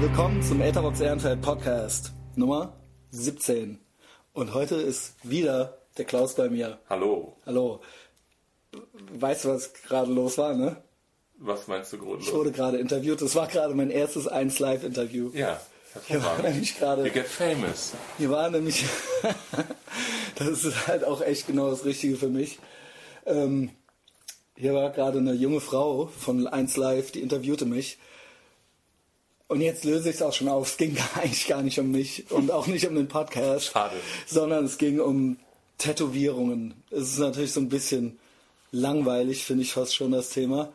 Willkommen zum Etherbox Ehrenfeld Podcast Nummer 17. Und heute ist wieder der Klaus bei mir. Hallo. Hallo. Weißt du, was gerade los war, ne? Was meinst du Ich grundlos? wurde gerade interviewt. Das war gerade mein erstes 1 Live-Interview. Ja, Hier war nämlich gerade. You get famous. Hier war nämlich. das ist halt auch echt genau das Richtige für mich. Ähm, hier war gerade eine junge Frau von 1 Live, die interviewte mich. Und jetzt löse ich es auch schon auf. Es ging eigentlich gar nicht um mich und auch nicht um den Podcast, Schade. sondern es ging um Tätowierungen. Es ist natürlich so ein bisschen langweilig, finde ich fast schon das Thema.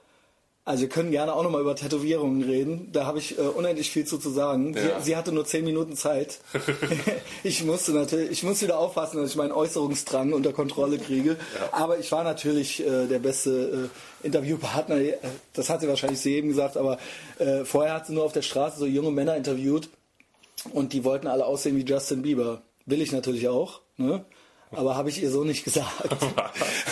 Also wir können gerne auch nochmal über Tätowierungen reden. Da habe ich äh, unendlich viel zu, zu sagen. Ja. Sie, sie hatte nur zehn Minuten Zeit. ich musste natürlich, ich muss wieder aufpassen, dass ich meinen Äußerungsdrang unter Kontrolle kriege. Aber ich war natürlich äh, der beste äh, Interviewpartner. Äh, Das hat sie wahrscheinlich sie eben gesagt, aber äh, vorher hat sie nur auf der Straße so junge Männer interviewt und die wollten alle aussehen wie Justin Bieber. Will ich natürlich auch, ne? Aber habe ich ihr so nicht gesagt.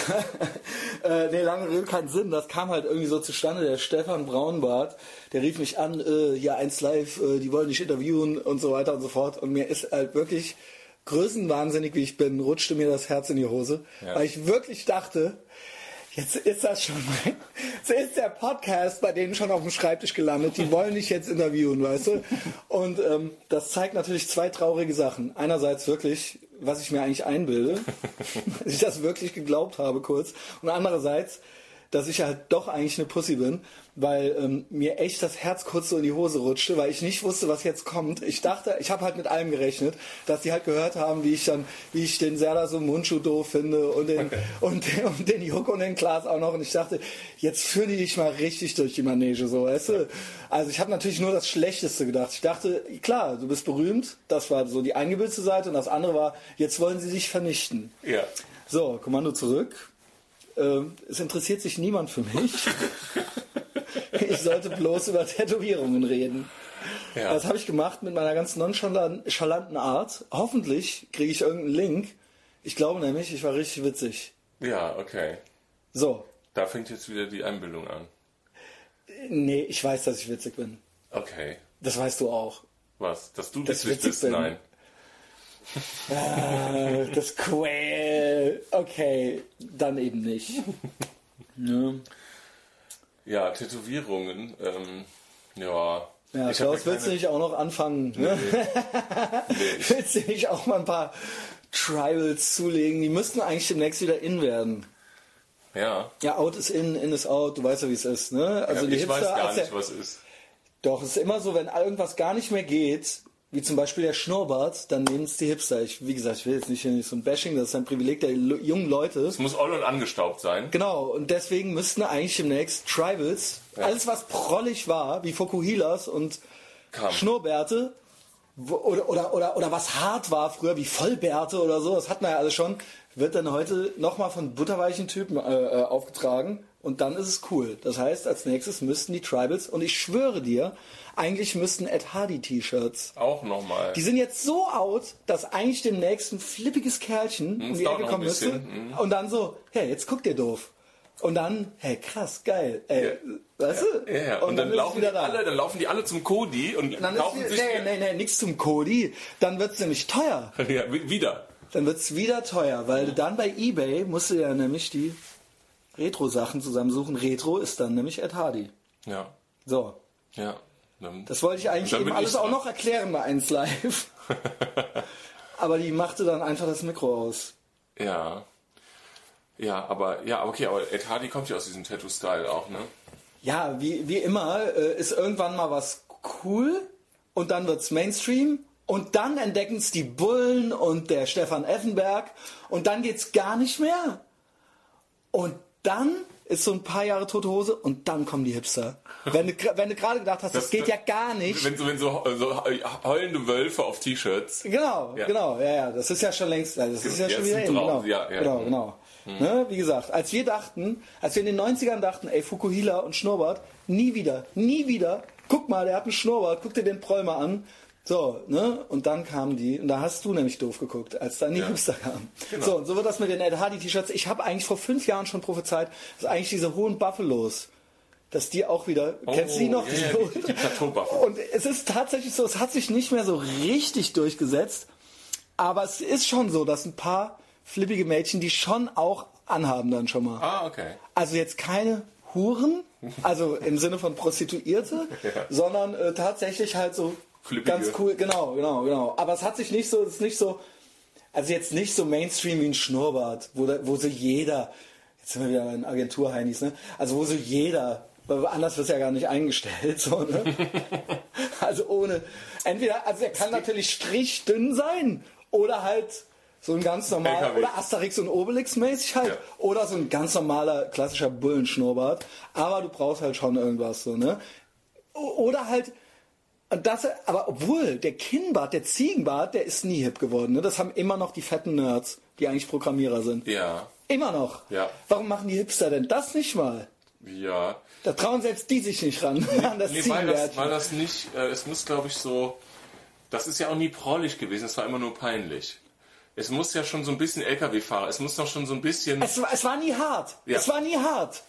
äh, nee, lange Rede, keinen Sinn. Das kam halt irgendwie so zustande. Der Stefan Braunbart, der rief mich an, äh, ja, eins live, äh, die wollen dich interviewen und so weiter und so fort. Und mir ist halt wirklich größenwahnsinnig, wie ich bin, rutschte mir das Herz in die Hose, Ja. weil ich wirklich dachte, Jetzt ist das schon mein, jetzt ist der Podcast bei denen schon auf dem Schreibtisch gelandet. Die wollen dich jetzt interviewen, weißt du? Und ähm, das zeigt natürlich zwei traurige Sachen. Einerseits wirklich, was ich mir eigentlich einbilde, dass ich das wirklich geglaubt habe kurz. Und andererseits, dass ich halt doch eigentlich eine Pussy bin, weil ähm, mir echt das Herz kurz so in die Hose rutschte, weil ich nicht wusste, was jetzt kommt. Ich dachte, ich habe halt mit allem gerechnet, dass die halt gehört haben, wie ich dann, wie ich den Serda so Mundschuh doof finde und den, und, den, und den Juck und den Klaas auch noch. Und ich dachte, jetzt führen die dich mal richtig durch die Manege, so, weißt du? Also ich habe natürlich nur das Schlechteste gedacht. Ich dachte, klar, du bist berühmt, das war so die eingebildete Seite und das andere war, jetzt wollen sie dich vernichten. Ja. So, Kommando zurück. Ähm, es interessiert sich niemand für mich. ich sollte bloß über Tätowierungen reden. Ja. Das habe ich gemacht mit meiner ganz nonchalanten Art. Hoffentlich kriege ich irgendeinen Link. Ich glaube nämlich, ich war richtig witzig. Ja, okay. So, Da fängt jetzt wieder die Einbildung an. nee, ich weiß, dass ich witzig bin. Okay. Das weißt du auch. Was? Dass du ich witzig witzig bist? bin. Nein. Äh, das Quell. Okay, dann eben nicht. Ne? Ja, Tätowierungen. Ähm, ja. Ja, Ich Klaus, ja willst du nicht auch noch anfangen? Ne? willst du nicht auch mal ein paar Tribals zulegen? Die müssten eigentlich demnächst wieder in werden. Ja. Ja, out ist in, in ist out, du weißt ja, wie es ist, ne? Also ja die ich weiß Hipster, gar als nicht, was ist. doch, es ist immer so, wenn irgendwas gar nicht mehr geht, wie zum Beispiel der Schnurrbart, dann nehmen es die Hipster. Ich, wie gesagt, ich will jetzt nicht, hier nicht so ein Bashing, das ist ein Privileg der jungen Leute. Es muss oll und angestaubt sein. Genau, und deswegen müssten eigentlich demnächst Tribals, alles was prollig war, wie Fokuhilas und Kam. Schnurrbärte, oder, oder, oder, oder was hart war früher, wie Vollbärte oder so, das hatten wir ja alles schon, wird dann heute nochmal von butterweichen Typen äh, äh, aufgetragen und dann ist es cool. Das heißt, als nächstes müssten die Tribals, und ich schwöre dir, eigentlich müssten Ed Hardy T-Shirts. Auch nochmal. Die sind jetzt so out, dass eigentlich demnächst ein flippiges Kerlchen um es die Ecke kommen müsste mhm. und dann so, hey, jetzt guckt ihr doof. Und dann, hey, krass, geil. Ey, weißt du? Ja, ja. Und, dann, ist es laufen die da. alle, dann laufen die alle zum Kodi und Dann kaufen sich wieder, nee, nee, nee, nichts zum Kodi. Dann wird's nämlich teuer. Ja, wi- wieder. Dann wird's wieder teuer, weil dann bei Ebay musst du ja nämlich die Retro-Sachen zusammensuchen. Retro ist dann nämlich Ed Hardy. Ja. So. Ja. Dann, Das wollte ich eigentlich eben alles auch noch erklären bei 1 Live. Aber die machte dann einfach das Mikro aus. ja. Ja, aber, ja, okay, aber Ed Hardy kommt ja aus diesem Tattoo-Style auch, ne? Ja, wie, wie immer äh, ist irgendwann mal was cool und dann wird's Mainstream und dann entdecken es die Bullen und der Stefan Effenberg und dann geht's gar nicht mehr. Und dann ist so ein paar Jahre tote Hose und dann kommen die Hipster. Wenn du, wenn du gerade gedacht hast, das, Das- geht ja gar nicht. Wenn so, wenn so, so heulende Wölfe auf T-Shirts. Genau, Ja. genau, ja, ja, das ist ja schon längst, also das ist ja Ja, schon wieder ein in, Traum, genau, ja, ja. genau, genau. Ne, wie gesagt, als wir dachten, als wir in den 90ern dachten, ey, Fukuhila und Schnurrbart, nie wieder, nie wieder, guck mal, der hat einen Schnurrbart, guck dir den mal an, so, ne, und dann kamen die, und da hast du nämlich doof geguckt, als dann die Ja. Hipster kamen. Genau. So, und so wird das mit den Ed Hardy T-Shirts, ich habe eigentlich vor fünf Jahren schon prophezeit, dass eigentlich diese hohen Buffalos, dass die auch wieder, kennst du die noch? Oh, Ja, ja, die, die Plateaubuffen. Und es ist tatsächlich so, es hat sich nicht mehr so richtig durchgesetzt, aber es ist schon so, dass ein paar flippige Mädchen die schon auch anhaben dann schon mal. Ah, okay. Also jetzt keine Huren, also im Sinne von Prostituierte, sondern äh, tatsächlich halt so Flippige. ganz cool, genau, genau, genau. Aber es hat sich nicht so, es ist nicht so, also jetzt nicht so Mainstream wie ein Schnurrbart, wo, da, wo so jeder, jetzt sind wir wieder in Agentur-Heinis, ne? Also wo so jeder, weil anders wird es ja gar nicht eingestellt, so, ne? also ohne, entweder, also er kann natürlich strichdünn sein oder halt so ein ganz normaler, LKW. oder Asterix und Obelix mäßig halt, Ja. oder so ein ganz normaler, klassischer Bullenschnurrbart, aber du brauchst halt schon irgendwas, so, ne? Oder halt, das, aber obwohl der Kinnbart, der Ziegenbart, der ist nie hip geworden. Ne? Das haben immer noch die fetten Nerds, die eigentlich Programmierer sind. Ja, Immer noch. Ja. Warum machen die Hipster denn das nicht mal? ja. Da trauen selbst die sich nicht ran an das Nee, weil das, weil das nicht, äh, es muss glaube ich so, das ist ja auch nie prollig gewesen, es war immer nur peinlich. Es muss ja schon so ein bisschen LKW-Fahrer, es muss doch schon so ein bisschen, Es, war- es war nie hart. Ja. Es war nie hart.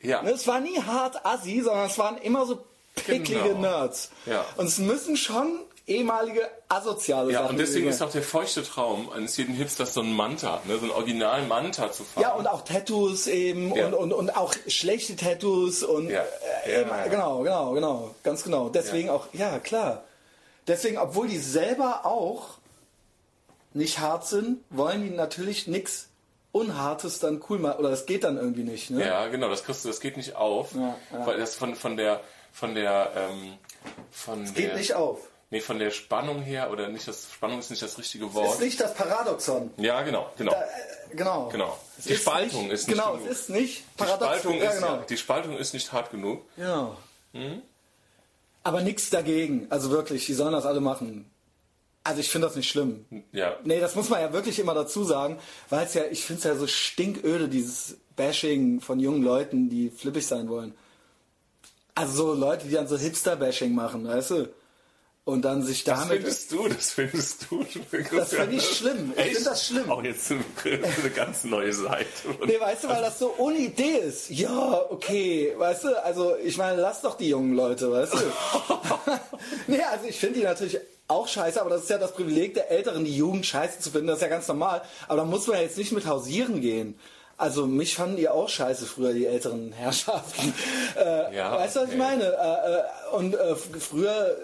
ja, Ne, Es war nie hart assi, sondern es waren immer so picklige Genau. Nerds. Ja. Und es müssen schon ehemalige asoziale ja, Sachen und deswegen ist auch der feuchte Traum eines jeden Hipsters so ein Manta, ne, so ein original Manta zu fahren. Ja, und auch Tattoos eben Ja. und, und, und auch schlechte Tattoos und Ja. äh, Ja, eben, ja. genau, genau, genau, ganz genau. Deswegen auch, ja klar. Deswegen, obwohl die selber auch nicht hart sind, wollen die natürlich nichts Unhartes dann cool machen. Oder das geht dann irgendwie nicht. Ne? Ja, genau, das kriegst du, das geht nicht auf, Ja, ja. weil das von, von der, von der, ähm, von Geht der, nicht auf. nee, von der Spannung her, oder nicht, das, Spannung ist nicht das richtige Wort. Ist nicht das Paradoxon. ja, genau, genau. Da, äh, genau. Genau. Es Die Spaltung nicht, ist nicht Genau, genug. es ist nicht Die Paradoxon. Spaltung, ja, ist, genau. ja, die Spaltung ist nicht hart genug. Genau. Hm? Aber nichts dagegen. Also wirklich, die sollen das alle machen. Also ich finde das nicht schlimm. Ja. Nee, das muss man ja wirklich immer dazu sagen, weil es ja, ich finde es ja so stinköde, dieses Bashing von jungen Leuten, die flippig sein wollen. Also so Leute, die dann so Hipster-Bashing machen, weißt du? Und dann sich Das damit... findest du, das findest du. Das finde ich schlimm. Ich finde das schlimm. Auch jetzt eine, eine ganz neue Seite. Nee, weißt du, weil das so ohne Idee ist. Ja, okay, weißt du, also ich meine, lass doch die jungen Leute, weißt du. nee, also ich finde die natürlich auch scheiße, aber das ist ja das Privileg der Älteren, die Jugend scheiße zu finden, das ist ja ganz normal. Aber da muss man ja jetzt nicht mit hausieren gehen. Also mich fanden die auch scheiße früher, die älteren Herrschaften. Äh, Ja, weißt du, was ich meine? Äh, äh, und äh, früher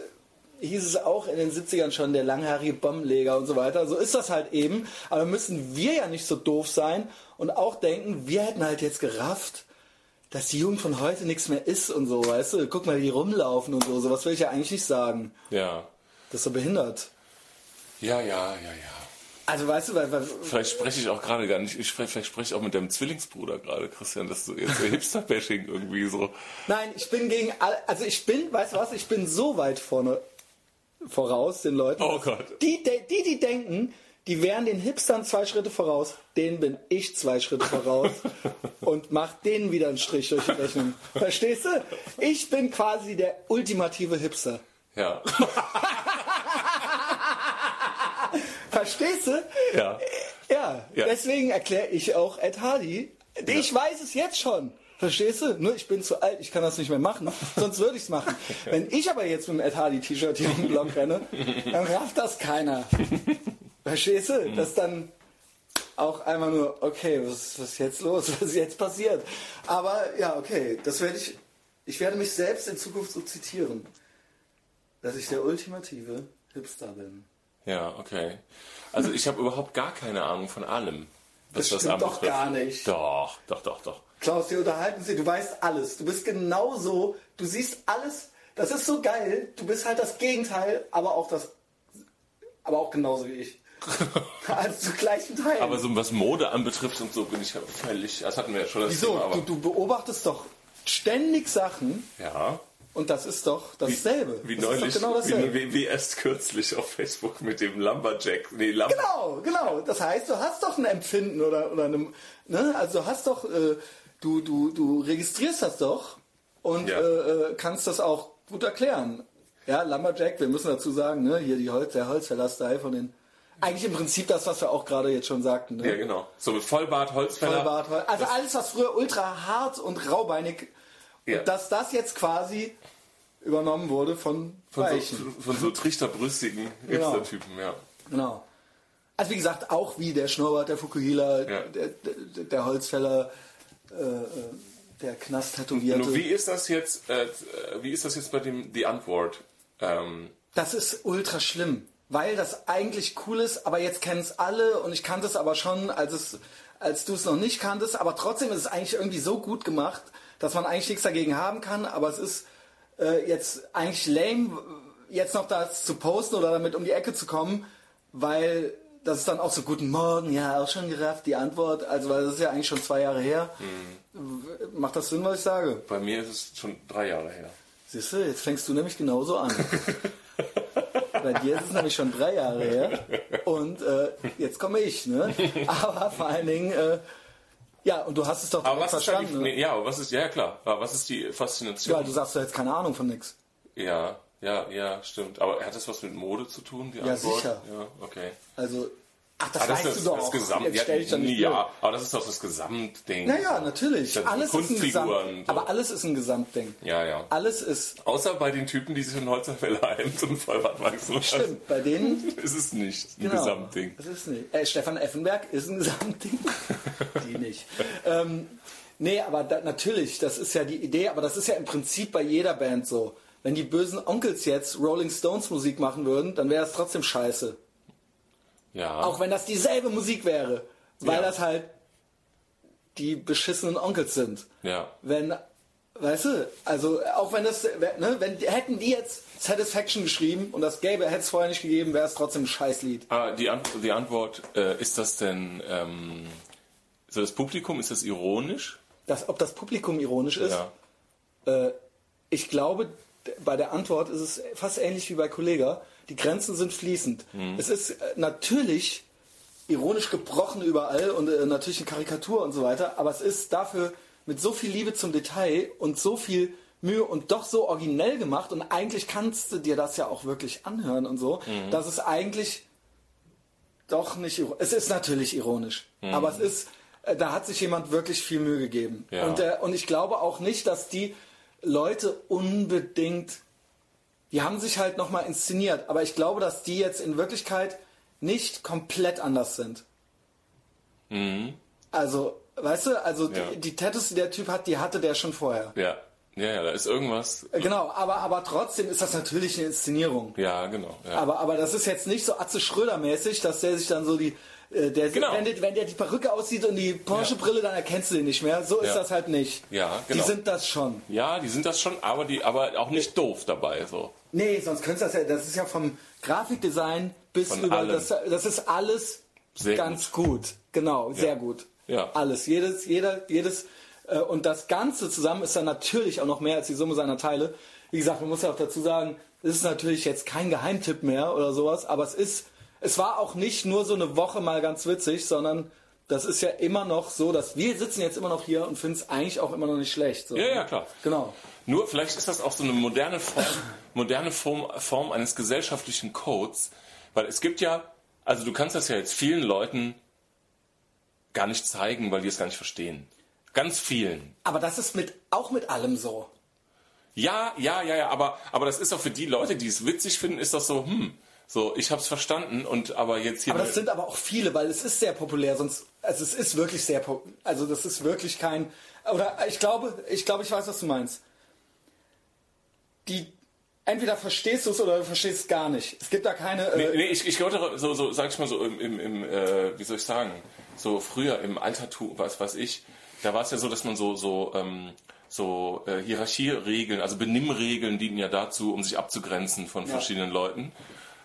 hieß es auch in den 70ern schon, der langhaarige Bombenleger und so weiter. So ist das halt eben. Aber müssen wir ja nicht so doof sein und auch denken, wir hätten halt jetzt gerafft, dass die Jugend von heute nichts mehr ist und so, weißt du? Guck mal, die rumlaufen und so. So was will ich ja eigentlich nicht sagen. Ja. Das ist so behindert. Ja, ja, ja, ja. Also weißt du, weil, weil Vielleicht spreche ich auch gerade gar nicht, ich spreche, vielleicht spreche ich auch mit deinem Zwillingsbruder gerade, Christian, dass du jetzt so Hipster-Bashing irgendwie so. Nein, ich bin gegen alle, also ich bin, weißt du was, ich bin so weit vorne voraus den Leuten. Oh Gott. Die, die, die denken, die wären den Hipstern zwei Schritte voraus, denen bin ich zwei Schritte voraus und mach denen wieder einen Strich durch die Rechnung. Verstehst du? Ich bin quasi der ultimative Hipster. Ja. Verstehst du? Ja. Ja, Ja. deswegen erkläre ich auch Ed Hardy. Ich weiß es jetzt schon. Verstehst du? Nur ich bin zu alt, ich kann das nicht mehr machen. Sonst würde ich es machen. Wenn ich aber jetzt mit dem Ed Hardy T-Shirt hier im Block renne, dann rafft das keiner. Verstehst du? Das ist dann auch einmal nur, okay, was, was ist jetzt los? Was ist jetzt passiert? Aber ja, okay, das werde ich. Ich werde mich selbst in Zukunft so zitieren. Dass ich der ultimative Hipster bin. Ja, okay. Also ich habe überhaupt gar keine Ahnung von allem. Was Das stimmt doch gar nicht. Doch, doch, doch, doch. Klaus, wir unterhalten sie, du weißt alles. Du bist genauso, du siehst alles. Das ist so geil. Du bist halt das Gegenteil, aber auch das, aber auch genauso wie ich. also zu gleichen Teilen. Aber so was Mode anbetrifft und so bin ich völlig, das hatten wir ja schon das Wieso? Thema, aber Du, du beobachtest doch ständig Sachen ja, und das ist doch dasselbe. wie das neulich, genau dasselbe. wie, wie, wie erst kürzlich auf Facebook mit dem Lumberjack, nee, Lumber, Genau, genau. Das heißt, du hast doch ein Empfinden oder, oder eine, ne? Also du hast doch, äh, du, du, du registrierst das doch und Ja. äh, äh, kannst das auch gut erklären. Ja, Lumberjack, wir müssen dazu sagen, ne? Hier die Holz, der Holzverlaster von den. Eigentlich im Prinzip das, was wir auch gerade jetzt schon sagten. Ne? ja genau, so mit Vollbart, Holzfäller, Vollbart, Hol- also alles, was früher ultra hart und raubeinig Ja. Dass das jetzt quasi übernommen wurde von, Von Weichen. so, von so trichterbrüstigen Genau. Hipster-Typen, ja. Genau. Also wie gesagt, auch wie der Schnurrbart, der Fukuhila, Ja. der, der, der Holzfäller, äh, äh, der Knast-Tätowierte. Nur wie ist das jetzt, äh, wie ist das jetzt bei dem, die Antwort? Ähm, Das ist ultra schlimm, weil das eigentlich cool ist, aber jetzt kennen es alle und ich kannte es aber schon, als, es, als du es noch nicht kanntest, aber trotzdem ist es eigentlich irgendwie so gut gemacht, dass man eigentlich nichts dagegen haben kann, aber es ist äh, jetzt eigentlich lame, jetzt noch das zu posten oder damit um die Ecke zu kommen, weil das ist dann auch so, guten Morgen, ja, auch schon gerafft, die Antwort, also weil das ist ja eigentlich schon zwei Jahre her. Macht das Sinn, was ich sage? bei mir ist es schon drei Jahre her. Siehst du, jetzt fängst du nämlich genauso an. Bei dir ist es nämlich schon drei Jahre her. Und äh, jetzt komme ich, ne? Aber vor allen Dingen, äh, ja, und du hast es doch Aber was ist da die, verstanden. ne? nee, ja, was ist, ja klar, aber was ist die Faszination? Ja, du sagst doch jetzt keine Ahnung von nix. Ja, ja, ja, stimmt. Aber hat das was mit Mode zu tun, die Ja, Antwort? sicher. Ja, okay. Also, ach, das das weißt ist du doch. das Gesamt, jetzt stell dich doch nicht ja, ja, aber das ist doch das Gesamtding. Naja, natürlich. Das Alles ist ein Gesamt, aber alles ist ein Gesamtding. Ja, ja. Alles ist, Außer bei den Typen, die sich in Holzerfäller Hemd und Vollbart wachsen. stimmt, bei denen Ist es nicht ein Genau. Gesamtding. Das ist nicht. Äh, Stefan Effenberg ist ein Gesamtding. die nicht. Ähm, nee, aber da, natürlich, das ist ja die Idee, aber das ist ja im Prinzip bei jeder Band so. Wenn die bösen Onkels jetzt Rolling Stones Musik machen würden, dann wäre es trotzdem scheiße. Ja. Auch wenn das dieselbe Musik wäre. Weil Ja. das halt die beschissenen Onkels sind. ja. Wenn, weißt du, also auch wenn das, ne, wenn hätten die jetzt Satisfaction geschrieben und das gäbe, hätte es vorher nicht gegeben, wäre es trotzdem ein Scheißlied. Ah, die, Ant die Antwort, äh, ist das denn, ähm, so das Publikum, ist das ironisch? Das, ob das Publikum ironisch ist, Ja. Äh, ich glaube, bei der Antwort ist es fast ähnlich wie bei Kollega. Die Grenzen sind fließend. Es ist äh, natürlich ironisch gebrochen überall und äh, natürlich eine Karikatur und so weiter, aber es ist dafür mit so viel Liebe zum Detail und so viel Mühe und doch so originell gemacht und eigentlich kannst du dir das ja auch wirklich anhören und so, dass es eigentlich doch nicht es ist natürlich ironisch, aber es ist äh, da hat sich jemand wirklich viel Mühe gegeben Ja. und äh, und ich glaube auch nicht, dass die Leute unbedingt die haben sich halt nochmal inszeniert, aber ich glaube, dass die jetzt in Wirklichkeit nicht komplett anders sind. Also, weißt du, also Mhm. Ja. die, die Tattoos, die der Typ hat, die hatte der schon vorher. Ja. Ja, ja, da ist irgendwas. Äh, Genau, aber, aber trotzdem ist das natürlich eine Inszenierung. Ja, genau. Ja. Aber, aber das ist jetzt nicht so Atze Schröder-mäßig, dass der sich dann so die. äh, Der, Genau. wenn, der, wenn der die Perücke aussieht und die Porsche-Brille, dann erkennst du den nicht mehr. So ist Ja. das halt nicht. Ja, genau. Die sind das schon. ja, die sind das schon, aber die, aber auch nicht doof dabei, so. Nee, sonst könntest du das ja. Das ist ja vom Grafikdesign bis Von über. allem. Das, das ist alles Sehr ganz gut. Genau, sehr gut. Ja. Alles. Jedes, jeder, jedes. äh, Und das Ganze zusammen ist dann natürlich auch noch mehr als die Summe seiner Teile. Wie gesagt, man muss ja auch dazu sagen, es ist natürlich jetzt kein Geheimtipp mehr oder sowas, aber es ist, es war auch nicht nur so eine Woche mal ganz witzig, sondern das ist ja immer noch so, dass wir sitzen jetzt immer noch hier und finden es eigentlich auch immer noch nicht schlecht. So. Ja, ja, klar. Genau. Nur vielleicht ist das auch so eine moderne Form, moderne Form, Form eines gesellschaftlichen Codes, weil es gibt ja, also du kannst das ja jetzt vielen Leuten gar nicht zeigen, weil die es gar nicht verstehen. Ganz vielen. Aber das ist mit, auch mit allem so. Ja, ja, ja, ja, aber, aber das ist auch für die Leute, die es witzig finden, ist das so, hm, so, ich hab's verstanden und aber jetzt hier. Aber das sind aber auch viele, weil es ist sehr populär, sonst, also es ist wirklich sehr, also das ist wirklich kein, oder ich glaube, ich glaube, ich weiß, was du meinst. Die, entweder verstehst du es oder du verstehst es gar nicht. Es gibt da keine, Nee, äh, nee, ich, ich glaube, so, so, sag ich mal so, im, im, im äh, wie soll ich sagen, so früher im Altertum, was weiß ich, da war es ja so, dass man so, so, ähm, so äh, Hierarchieregeln, also Benimmregeln dienen ja dazu, um sich abzugrenzen von verschiedenen Leuten.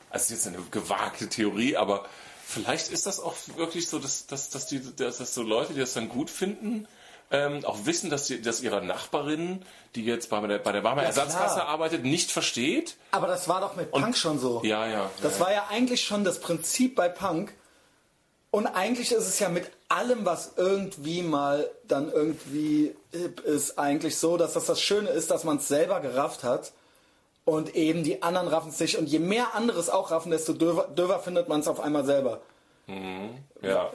Also ist jetzt eine gewagte Theorie, aber vielleicht ist das auch wirklich so, dass, dass, dass, die, dass, dass so Leute, die das dann gut finden, ähm, auch wissen, dass, die, dass ihre Nachbarin, die jetzt bei der, bei der Barmer Ja, Ersatzkasse klar. arbeitet, nicht versteht. aber das war doch mit Punk schon so. Ja, ja. Das war ja eigentlich schon das Prinzip bei Punk. Und eigentlich ist es ja mit allem, was irgendwie mal dann irgendwie hip ist, eigentlich so, dass das das Schöne ist, dass man es selber gerafft hat und eben die anderen raffen es nicht. Und je mehr andere es auch raffen, desto döver, döver findet man es auf einmal selber. Ja.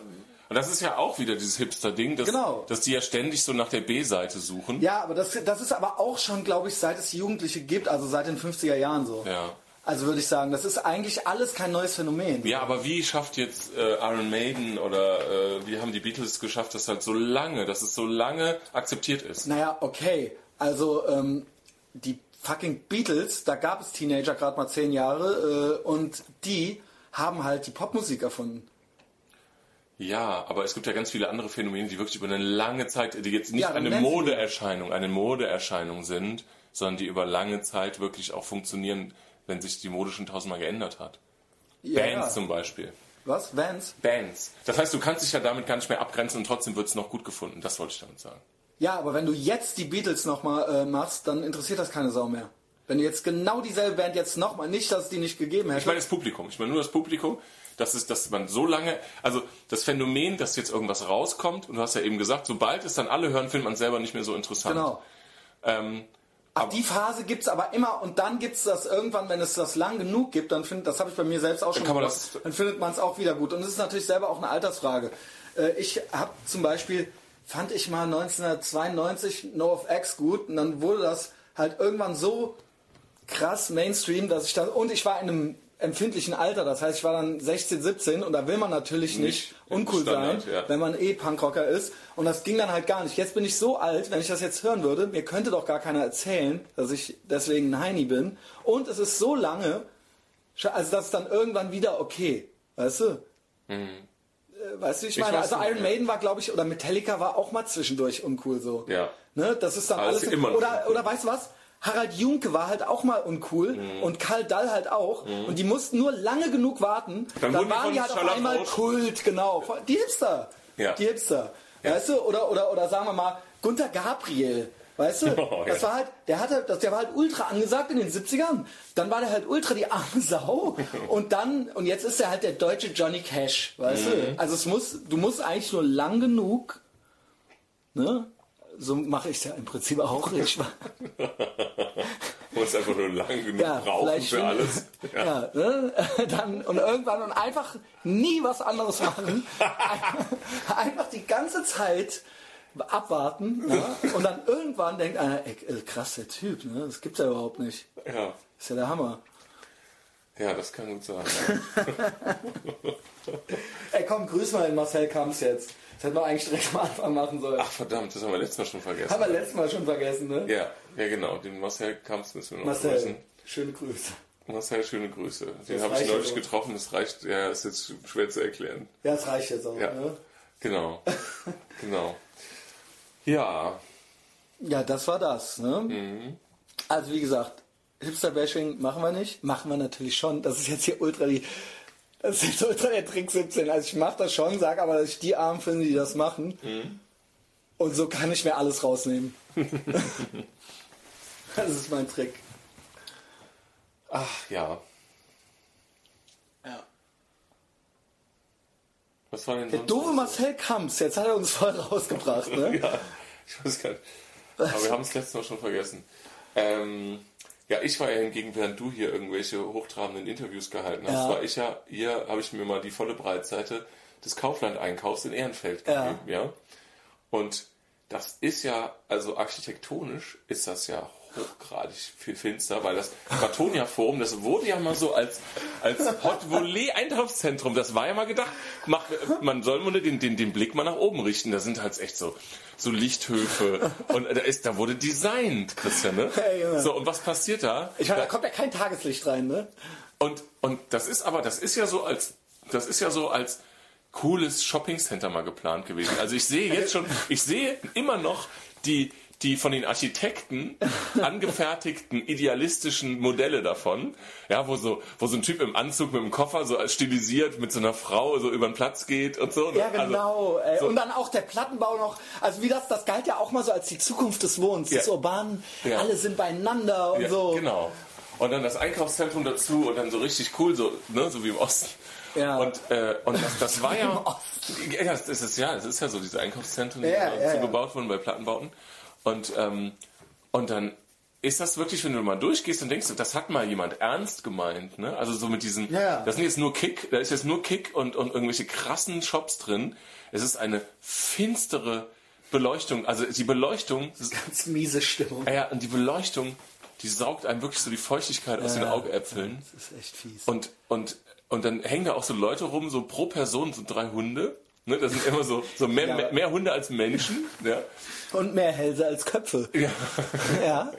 Und das ist ja auch wieder dieses Hipster-Ding, dass, Genau. dass die ja ständig so nach der B-Seite suchen. Ja, aber das, das ist aber auch schon, glaube ich, seit es Jugendliche gibt, also seit den 50er Jahren so. Ja. Also würde ich sagen, das ist eigentlich alles kein neues Phänomen. Ja, aber wie schafft jetzt äh, Iron Maiden oder äh, wie haben die Beatles geschafft, dass halt so lange, dass es so lange akzeptiert ist? Naja, okay. Also ähm, die fucking Beatles, da gab es Teenager gerade mal zehn Jahre äh, und die haben halt die Popmusik erfunden. Ja, aber es gibt ja ganz viele andere Phänomene, die wirklich über eine lange Zeit, die jetzt nicht Ja, eine Modeerscheinung, eine Modeerscheinung sind, sondern die über lange Zeit wirklich auch funktionieren, wenn sich die Mode schon tausendmal geändert hat. Ja, Bands ja. zum Beispiel. Was? Vans? Bands. Das heißt, du kannst dich ja damit gar nicht mehr abgrenzen und trotzdem wird es noch gut gefunden. Das wollte ich damit sagen. Ja, aber wenn du jetzt die Beatles nochmal äh, machst, dann interessiert das keine Sau mehr. Wenn du jetzt genau dieselbe Band jetzt nochmal, nicht, dass es die nicht gegeben hätte. Ich meine das Publikum. Ich meine nur das Publikum, dass, es, dass man so lange, also das Phänomen, dass jetzt irgendwas rauskommt, und du hast ja eben gesagt, sobald es dann alle hören, findet man es selber nicht mehr so interessant. genau. Ähm, Ach, die Phase gibt's aber immer und dann gibt's das irgendwann, wenn es das lang genug gibt, dann findet, das habe ich bei mir selbst auch schon man gemacht, das- dann findet man es auch wieder gut. Und es ist natürlich selber auch eine Altersfrage. Äh, Ich habe zum Beispiel, fand ich mal 1992 No of X gut und dann wurde das halt irgendwann so krass Mainstream, dass ich dann, und ich war in einem empfindlichen Alter, das heißt, ich war dann 16, 17 und da will man natürlich nicht, Nicht uncool Standard, sein, ja. wenn man eh Punkrocker ist. Und das ging dann halt gar nicht. Jetzt bin ich so alt, wenn ich das jetzt hören würde, mir könnte doch gar keiner erzählen, dass ich deswegen ein Heini bin. Und es ist so lange, also das ist dann irgendwann wieder okay. Weißt du? Äh, Weißt du, ich Mhm. Ich meine, also Iron. Maiden war, glaube ich, oder Metallica war auch mal zwischendurch uncool so. Ja. Ne? Das ist dann alles. ist immer oder, oder weißt du was? Harald Junke war halt auch mal uncool Mhm. und Karl Dall halt auch. Und die mussten nur lange genug warten. Dann Dann, die waren von die halt auf Charlotte einmal Roche- Kult, genau. Die Hipster. Ja. Die Hipster. Ja. Weißt du? Oder, oder, oder sagen wir mal, Gunther Gabriel. Weißt du? Oh, das ja. war halt, der hatte, das, der war halt ultra angesagt in den 70ern. Dann war der halt ultra die arme Sau. Und dann, und jetzt ist er halt der deutsche Johnny Cash. Weißt Mhm. du? Also es muss, du musst eigentlich nur lang genug, ne? So mache ich es ja im Prinzip auch. Ich, Du musst einfach nur lang genug ja, brauchen für alles. Ja, ne? dann und irgendwann und einfach nie was anderes machen. einfach die ganze Zeit abwarten ja? und dann irgendwann denkt einer, ey, äh, krass der Typ, ne? Das gibt's ja überhaupt nicht. Ja. ist ja der Hammer. ja, das kann gut sein. Ey, komm, grüß mal den Marcel Kamps jetzt. Das hätten wir eigentlich direkt am Anfang machen sollen. Ach verdammt, das haben wir letztes Mal schon vergessen. Haben wir letztes Mal schon vergessen, ne? Ja, ja genau. Den Marcel Kamps müssen wir noch Marcel, grüßen. schöne Grüße. Marcel, schöne Grüße. Den habe ich neulich getroffen. Das reicht, ja, ist jetzt schwer zu erklären. Ja, das reicht jetzt auch, Ja. ne? Genau. genau. Ja, Ja, das war das. Ne? Mhm. Also wie gesagt, Hipster-Bashing machen wir nicht. Machen wir natürlich schon. Das ist jetzt hier ultra die... Das ist jetzt ultra der Trick 17. Also ich mache das schon, sage aber, dass ich die Armen finde, die das machen. Mhm. Und so kann ich mir alles rausnehmen. das ist mein Trick. ach ja. Ja. Was war denn Der doofe Marcel Kamps, jetzt hat er uns voll rausgebracht. Ne? Ja, ich weiß gar nicht. Aber wir haben es letztes Mal schon vergessen. Ähm, ja, ich war ja hingegen, während du hier irgendwelche hochtrabenden Interviews gehalten hast, Ja. war ich ja, hier habe ich mir mal die volle Breitseite des Kaufland-Einkaufs in Ehrenfeld Ja. gegeben. Ja. Und das ist ja, also architektonisch ist das ja hochgradig viel finster, weil das Batonia Forum, das wurde ja mal so als, als Hot Volley Einkaufszentrum, das war ja mal gedacht, mach, man soll nur den, den, den Blick mal nach oben richten, da sind halt echt so, so Lichthöfe und da ist, da wurde designt, Christian, ne? Ja, genau. So, und was passiert da? Ich meine, da kommt ja kein Tageslicht rein, ne? Und, und das ist aber, das ist ja so als, das ist ja so als cooles Shoppingcenter mal geplant gewesen. Also ich sehe jetzt schon, ich sehe immer noch die, die von den Architekten angefertigten idealistischen Modelle davon, ja, wo so, wo so ein Typ im Anzug mit dem Koffer so als stilisiert mit so einer Frau so über den Platz geht und so. ne? Ja, genau. ey. so- Und dann auch der Plattenbau noch. Also wie das, das galt ja auch mal so als die Zukunft des Wohnens, des Ja. Urbanen. Ja. Alle sind beieinander und Ja, so. Genau. Und dann das Einkaufszentrum dazu und dann so richtig cool, so, ne, so wie im Osten. Ja. Und, äh, und das, das war ja. Im ja, das ist, ja, das ist ja so, diese Einkaufszentren, die Ja, ja, so ja. gebaut wurden bei Plattenbauten. Und, ähm, und dann ist das wirklich, wenn du mal durchgehst und denkst, das hat mal jemand ernst gemeint, ne? Also so mit diesem, Ja. das sind jetzt nur Kick, da ist jetzt nur Kick und, und irgendwelche krassen Shops drin. Es ist eine finstere Beleuchtung, also die Beleuchtung, Ganz miese Stimmung. ja, und die Beleuchtung, die saugt einem wirklich so die Feuchtigkeit aus den Augäpfeln. Das ist echt fies. Und, und, und dann hängen da auch so Leute rum, so pro Person so drei Hunde. Ne, das sind immer so, so mehr, Ja. mehr, mehr Hunde als Menschen. Ja. Und mehr Hälse als Köpfe. Ja. Ja.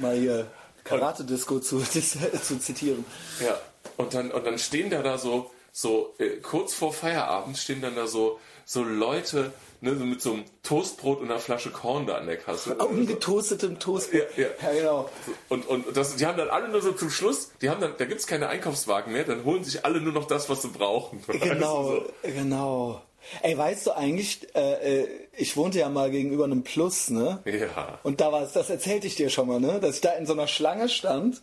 Mal hier Karate-Disco zu, zu zitieren. Ja, und dann, und dann stehen da da so, so äh, kurz vor Feierabend stehen dann da so, so Leute ne, so mit so einem Toastbrot und einer Flasche Korn da an der Kasse. Ungetoastetem Toastbrot. Ja, ja. genau. Und, und das, die haben dann alle nur so zum Schluss, die haben dann, da gibt's keine Einkaufswagen mehr, dann holen sich alle nur noch das, was sie brauchen. Genau, Also genau. Ey, weißt du eigentlich, äh, äh, ich wohnte ja mal gegenüber einem Plus, ne? so, ja. Und da war es, das erzählte ich dir schon mal, ne? Dass ich da in so einer Schlange stand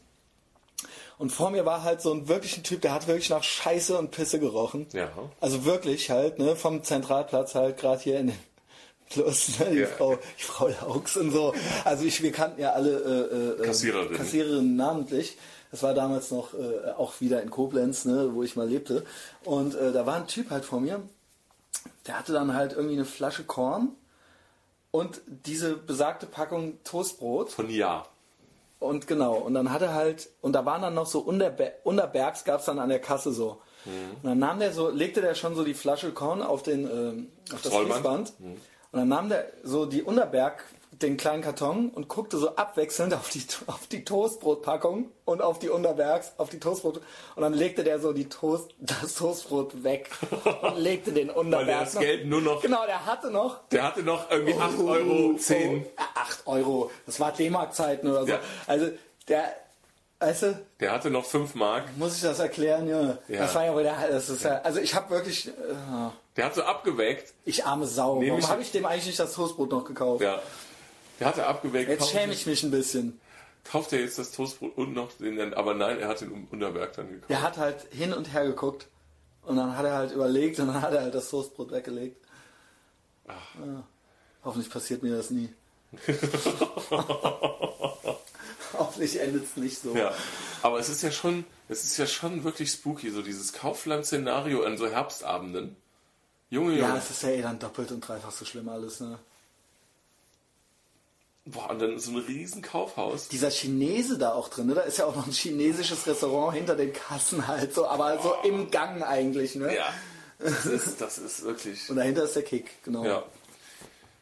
und vor mir war halt so ein wirklichen Typ, der hat wirklich nach Scheiße und Pisse gerochen. Ja. Also wirklich halt, ne? Vom Zentralplatz halt, gerade hier in den Plus, ne? Die Ja. Frau, die Frau Laux und so. Also ich, wir kannten ja alle äh, äh, Kassiererinnen. Kassiererinnen namentlich. Das war damals noch äh, auch wieder in Koblenz, ne, wo ich mal lebte. Und äh, da war ein Typ halt vor mir, der hatte dann halt irgendwie eine Flasche Korn und diese besagte Packung Toastbrot. Von Ja. Und genau, und dann hat er halt, und da waren dann noch so unterbe unterbergs gab es dann an der Kasse so. Mhm. Und dann nahm der so, legte der schon so die Flasche Korn auf den ähm, auf das? Fließband. Und dann nahm der so die Unterberg den kleinen Karton und guckte so abwechselnd auf die auf die Toastbrotpackung und auf die Unterbergs, auf die Toastbrot und dann legte der so die Toast das Toastbrot weg und legte den Unterberg Weil der das noch- Geld nur noch, Genau, der hatte noch der hatte noch irgendwie 8 Oh, Euro 10. Oh, 8 Euro. Das war D-Mark-Zeiten oder so. Ja. Also, der, weißt du, Der hatte noch 5 Mark. muss ich das erklären, Junge? Ja. Das war ja wohl der, das ist ja, also ich habe wirklich, äh, Der hat so abgewägt. ich arme Sau. Nehm Warum habe ich dem eigentlich nicht das Toastbrot noch gekauft? Ja. Der hatte abgewägt. Jetzt schäme ich mich ein bisschen. Kauft er jetzt das Toastbrot und noch den, aber nein, er hat den Unterberg dann gekauft. Der hat halt hin und her geguckt und dann hat er halt überlegt und dann hat er halt das Toastbrot weggelegt. Ja. Hoffentlich passiert mir das nie. Hoffentlich endet es nicht so. Ja, aber es ist ja schon, es ist ja schon wirklich spooky, so dieses Kaufland-Szenario an so Herbstabenden. Junge, Ja, Junge. es ist ja eh dann doppelt und dreifach so schlimm alles, ne? Boah, und dann so ein riesen Kaufhaus. Dieser Chinese da auch drin, ne? Da ist ja auch noch ein chinesisches Restaurant hinter den Kassen halt so, aber so im Gang eigentlich, ne? Ja, das ist, das ist wirklich, Und dahinter ist der Kick, genau. ja,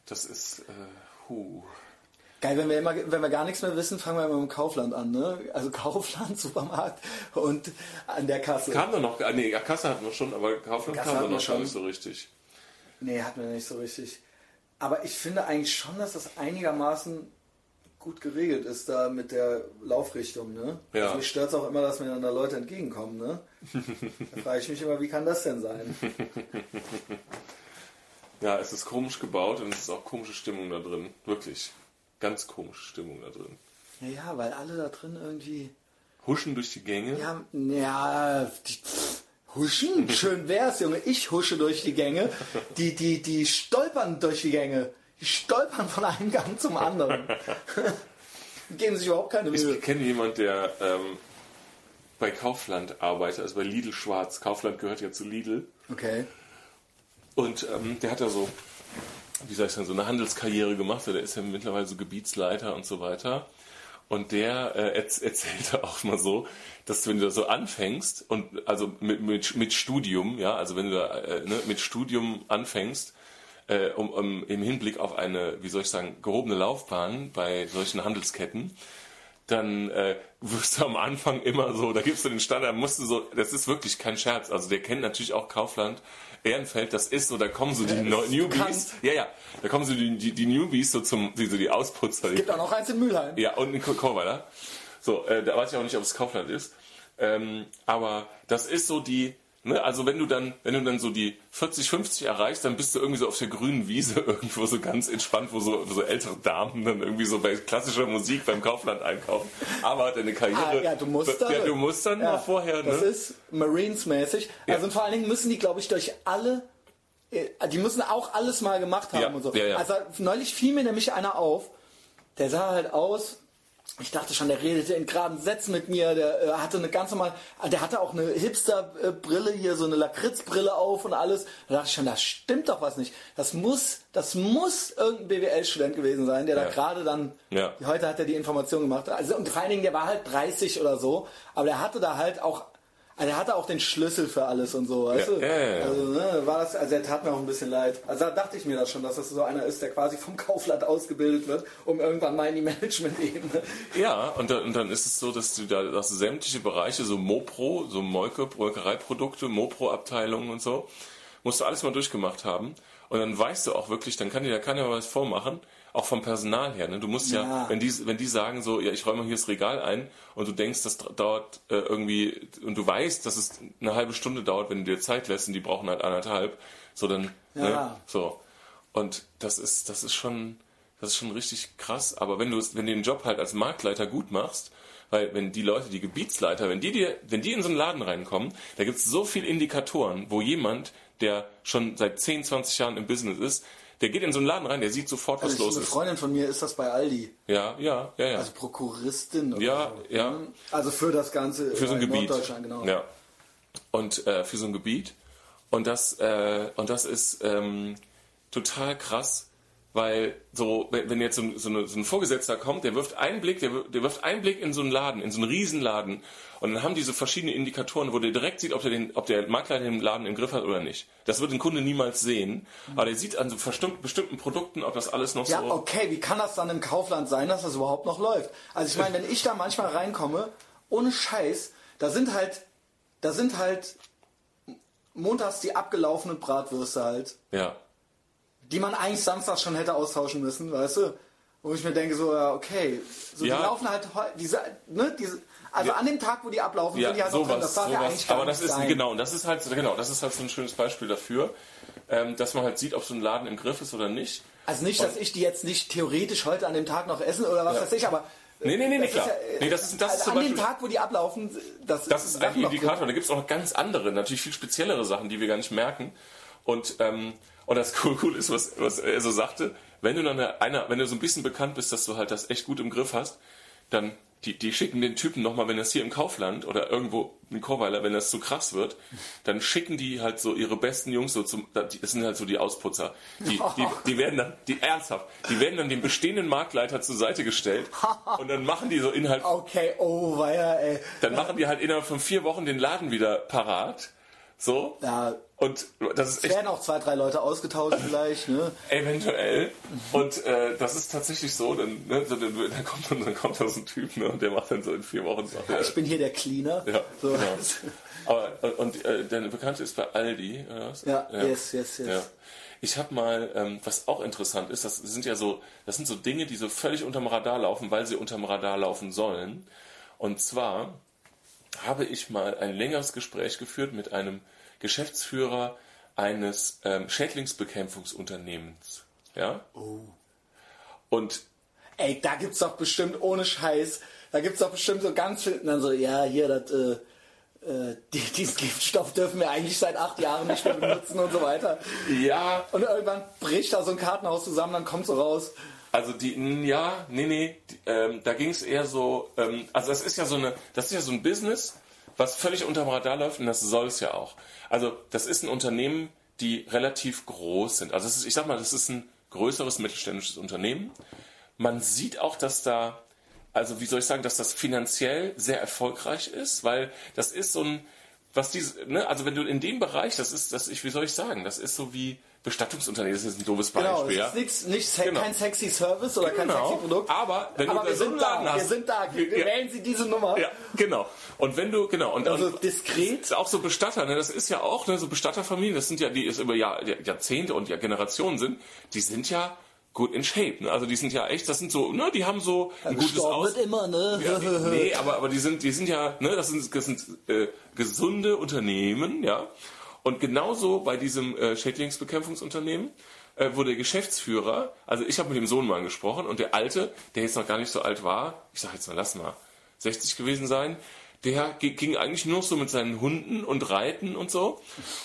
das ist, äh, huh. Geil, wenn wir immer, wenn wir gar nichts mehr wissen, fangen wir immer mit dem Kaufland an, ne? Also Kaufland, Supermarkt und an der Kasse. Kam da noch, ah, nee, Kasse hatten wir schon, aber Kaufland Kasse kam da noch gar nicht so richtig. Nee, hatten wir nicht so richtig. Aber ich finde eigentlich schon, dass das einigermaßen gut geregelt ist da mit der Laufrichtung, ne? Ja. Also mich stört es auch immer, dass mir dann da Leute entgegenkommen, ne? da frage ich mich immer, wie kann das denn sein? Ja, es ist komisch gebaut und es ist auch komische Stimmung da drin. Wirklich. Ganz komische Stimmung da drin. Ja, ja, weil alle da drin irgendwie. Huschen durch die Gänge. Ja, ja, die, pff, huschen, schön wär's, Junge. Ich husche durch die Gänge. Die, die, die stolpern durch die Gänge. Die stolpern von einem Gang zum anderen. Geben sich überhaupt keine Mühe. Ich kenne jemanden, der ähm, bei Kaufland arbeitet, also bei Lidl Schwarz. Kaufland gehört ja zu Lidl. Okay. Und ähm, der hat da so, wie soll ich sagen, so eine Handelskarriere gemacht. Der ist ja mittlerweile so Gebietsleiter und so weiter. Und der äh, erz erzählte auch mal so, dass wenn du da so anfängst und also mit, mit, mit Studium, ja, also wenn du da, äh, ne, mit Studium anfängst, äh, um, um im Hinblick auf eine, wie soll ich sagen, gehobene Laufbahn bei solchen Handelsketten, dann äh, wirst du am Anfang immer so, da gibst du den Standard, musst du so, das ist wirklich kein Scherz, also der kennt natürlich auch Kaufland, Ehrenfeld, das ist so, da kommen so die Ja, Newbies, bekannt. ja, ja, da kommen so die, die, die Newbies so zum, die, so die Ausputzer, die Gibt auch noch eins in Mülheim. ja, und in Chorweiler. So, äh, da weiß ich auch nicht, ob es Kaufland ist. Ähm, aber das ist so die, ne, also wenn du dann, wenn du dann so die 40, 50 erreichst, dann bist du irgendwie so auf der grünen Wiese irgendwo so ganz entspannt, wo so, so ältere Damen dann irgendwie so bei klassischer Musik beim Kaufland einkaufen. Aber deine Karriere. Ah, ja, du musst dann. Ja, du musst dann Ja, mal vorher, Das ne? ist Marines-mäßig. Ja. Also und vor allen Dingen müssen die, glaube ich, durch alle. äh, Die müssen auch alles mal gemacht haben Ja, und so. ja, ja. Also neulich fiel mir nämlich einer auf, der sah halt aus ich dachte schon, der redete in geraden Sätzen mit mir, der äh, hatte eine ganz normal, der hatte auch eine Hipster-Brille hier, so eine Lakritzbrille auf und alles. Da dachte ich schon, das stimmt doch was nicht. Das muss, das muss irgendein BWL-Student gewesen sein, der Ja. da gerade dann, Ja. heute hat er die Information gemacht. Also, und vor allen Dingen, der war halt 30 oder so, aber der hatte da halt auch, also er hatte auch den Schlüssel für alles und so, weißt Ja, du? ja, ja, ja. Also, ne, war das, also er tat mir auch ein bisschen leid. Also da dachte ich mir das schon, dass das so einer ist, der quasi vom Kaufland ausgebildet wird, um irgendwann mal in die Management-Ebene. Ja, und dann, und dann ist es so, dass du da dass du sämtliche Bereiche, so Mopro, so Molke, Molkereiprodukte, Mopro-Abteilungen und so, musst du alles mal durchgemacht haben. Und dann weißt du auch wirklich, dann kann dir da keiner was vormachen, auch vom Personal her. Ne? Du musst ja, Ja. wenn die, wenn die sagen so, ja, ich räume hier das Regal ein und du denkst, das dauert äh, irgendwie, und du weißt, dass es eine halbe Stunde dauert, wenn du dir Zeit lässt und die brauchen halt anderthalb, so dann, ne? Ja. so. Und das ist, das ist schon, das ist schon richtig krass. Aber wenn du wenn du den Job halt als Marktleiter gut machst, weil wenn die Leute, die Gebietsleiter, wenn die dir, wenn die in so einen Laden reinkommen, da gibt es so viele Indikatoren, wo jemand, der schon seit 10, 20 Jahren im Business ist, der geht in so einen Laden rein, der sieht sofort, was Also los eine ist. Freundin von mir ist das bei Aldi. Ja, ja, ja, ja. Also Prokuristin. Oder Ja, so. ja. Also für das Ganze für so ein in Gebiet. Norddeutschland, genau. Ja. Und äh, für so ein Gebiet. Und das, äh, und das ist ähm, total krass, weil so, wenn jetzt so, ein- so, eine, so ein Vorgesetzter kommt, der wirft einen Blick, der, der wirft einen Blick in so einen Laden, in so einen Riesenladen. Und dann haben die so verschiedene Indikatoren, wo der direkt sieht, ob der, den, ob der Makler den Laden im Griff hat oder nicht. Das wird ein Kunde niemals sehen. Aber der sieht an so bestimmten, Produkten, ob das alles noch Ja, so. okay, wie kann das dann im Kaufland sein, dass das überhaupt noch läuft? Also ich meine, wenn ich da manchmal reinkomme, ohne Scheiß, da sind halt, da sind halt montags die abgelaufenen Bratwürste halt, Ja. Die man eigentlich Samstag schon hätte austauschen müssen, weißt du? Wo ich mir denke, so, ja, okay, so Ja. die laufen halt, diese, ne, diese, also Ja. an dem Tag, wo die ablaufen, Ja, sind die halt sowas, drin. Das darf ja sowas. eigentlich gar Aber das ist sein. genau, und das ist halt genau, das ist halt so ein schönes Beispiel dafür, ähm, dass man halt sieht, ob so ein Laden im Griff ist oder nicht. Also nicht, dass ich die jetzt nicht theoretisch heute an dem Tag noch essen oder was Ja. weiß ich, aber. Nee, nee, nee, nee, klar. Ist ja, Nee, das ist- das ist also zum an dem Tag, wo die ablaufen, das, Das ist ein Indikator. Da gibt es auch noch ganz andere, natürlich viel speziellere Sachen, die wir gar nicht merken. Und, ähm, und das cool, cool ist, was, was er so sagte, wenn du dann einer, wenn du so ein bisschen bekannt bist, dass du halt das echt gut im Griff hast, dann die, die schicken den Typen nochmal, wenn das hier im Kaufland oder irgendwo in Chorweiler, wenn das zu krass wird, dann schicken die halt so ihre besten Jungs so zum, das sind halt so die Ausputzer. Die, die, die werden dann, die ernsthaft, die werden dann dem bestehenden Marktleiter zur Seite gestellt und dann machen die so innerhalb Okay, oh, weia, ey. dann machen die halt innerhalb von vier Wochen den Laden wieder parat. So. Ja, Und das ist es echt werden auch zwei, drei Leute ausgetauscht vielleicht, ne? eventuell. Und äh, das ist tatsächlich so, dann, ne, dann, dann, kommt, dann, kommt da so ein Typ ne, und der macht dann so in vier Wochen. Sagt, er, Ich bin hier der Cleaner. ja, so. genau. Aber, und, und äh, der Bekannte ist bei Aldi, oder was? Ja, yes, yes, yes. Ja. Ich habe mal, ähm, was auch interessant ist, das sind ja so, das sind so Dinge, die so völlig unterm Radar laufen, weil sie unterm Radar laufen sollen. Und zwar habe ich mal ein längeres Gespräch geführt mit einem Geschäftsführer eines ähm, Schädlingsbekämpfungsunternehmens. Ja? Und Ey, da gibt's doch bestimmt, ohne Scheiß, da gibt's doch bestimmt so ganz viel, und dann so, ja, hier, das, äh, äh, die, diesen Giftstoff dürfen wir eigentlich seit acht Jahren nicht mehr benutzen und so weiter. ja, Und irgendwann bricht da so ein Kartenhaus zusammen, dann kommt so raus. Also die, ja, nee, nee, die, ähm, da ging es eher so, ähm, also das ist ja so eine, das ist ja so ein Business, was völlig unterm Radar läuft und das soll es ja auch. Also das ist ein Unternehmen, die relativ groß sind. Also ist, ich sag mal, das ist ein größeres mittelständisches Unternehmen. Man sieht auch, dass da, also wie soll ich sagen, dass das finanziell sehr erfolgreich ist, weil das ist so ein, was diese, ne, also wenn du in dem Bereich, das ist, das ich, wie soll ich sagen, das ist so wie Bestattungsunternehmen, das ist ein doofes Beispiel, Genau, ja. es ist nichts, nicht se Genau. kein sexy Service oder kein Genau. sexy Produkt. Aber wenn du Aber da wir so einen sind Laden da, wir hast- sind da. Wir Ja. Wählen Sie diese Nummer. Ja, genau. Und wenn du, genau, und, Also und diskret. auch so Bestatter, ne, das ist ja auch, ne, so Bestatterfamilien, das sind ja, die es über Jahr, Jahrzehnte und ja Generationen sind, die sind ja gut in Shape, ne? Also die sind ja echt, das sind so, ne, die haben so ein gutes Gestorben Aus. wird immer, ne? Ja, nee, aber, aber die sind, die sind ja, ne, das sind, das sind äh, gesunde Unternehmen, ja. Und genauso bei diesem äh, Schädlingsbekämpfungsunternehmen, äh, wo der Geschäftsführer, also ich habe mit dem Sohn mal gesprochen und der Alte, der jetzt noch gar nicht so alt war, ich sage jetzt mal, lass mal, 60 gewesen sein, der ging eigentlich nur so mit seinen Hunden und Reiten und so.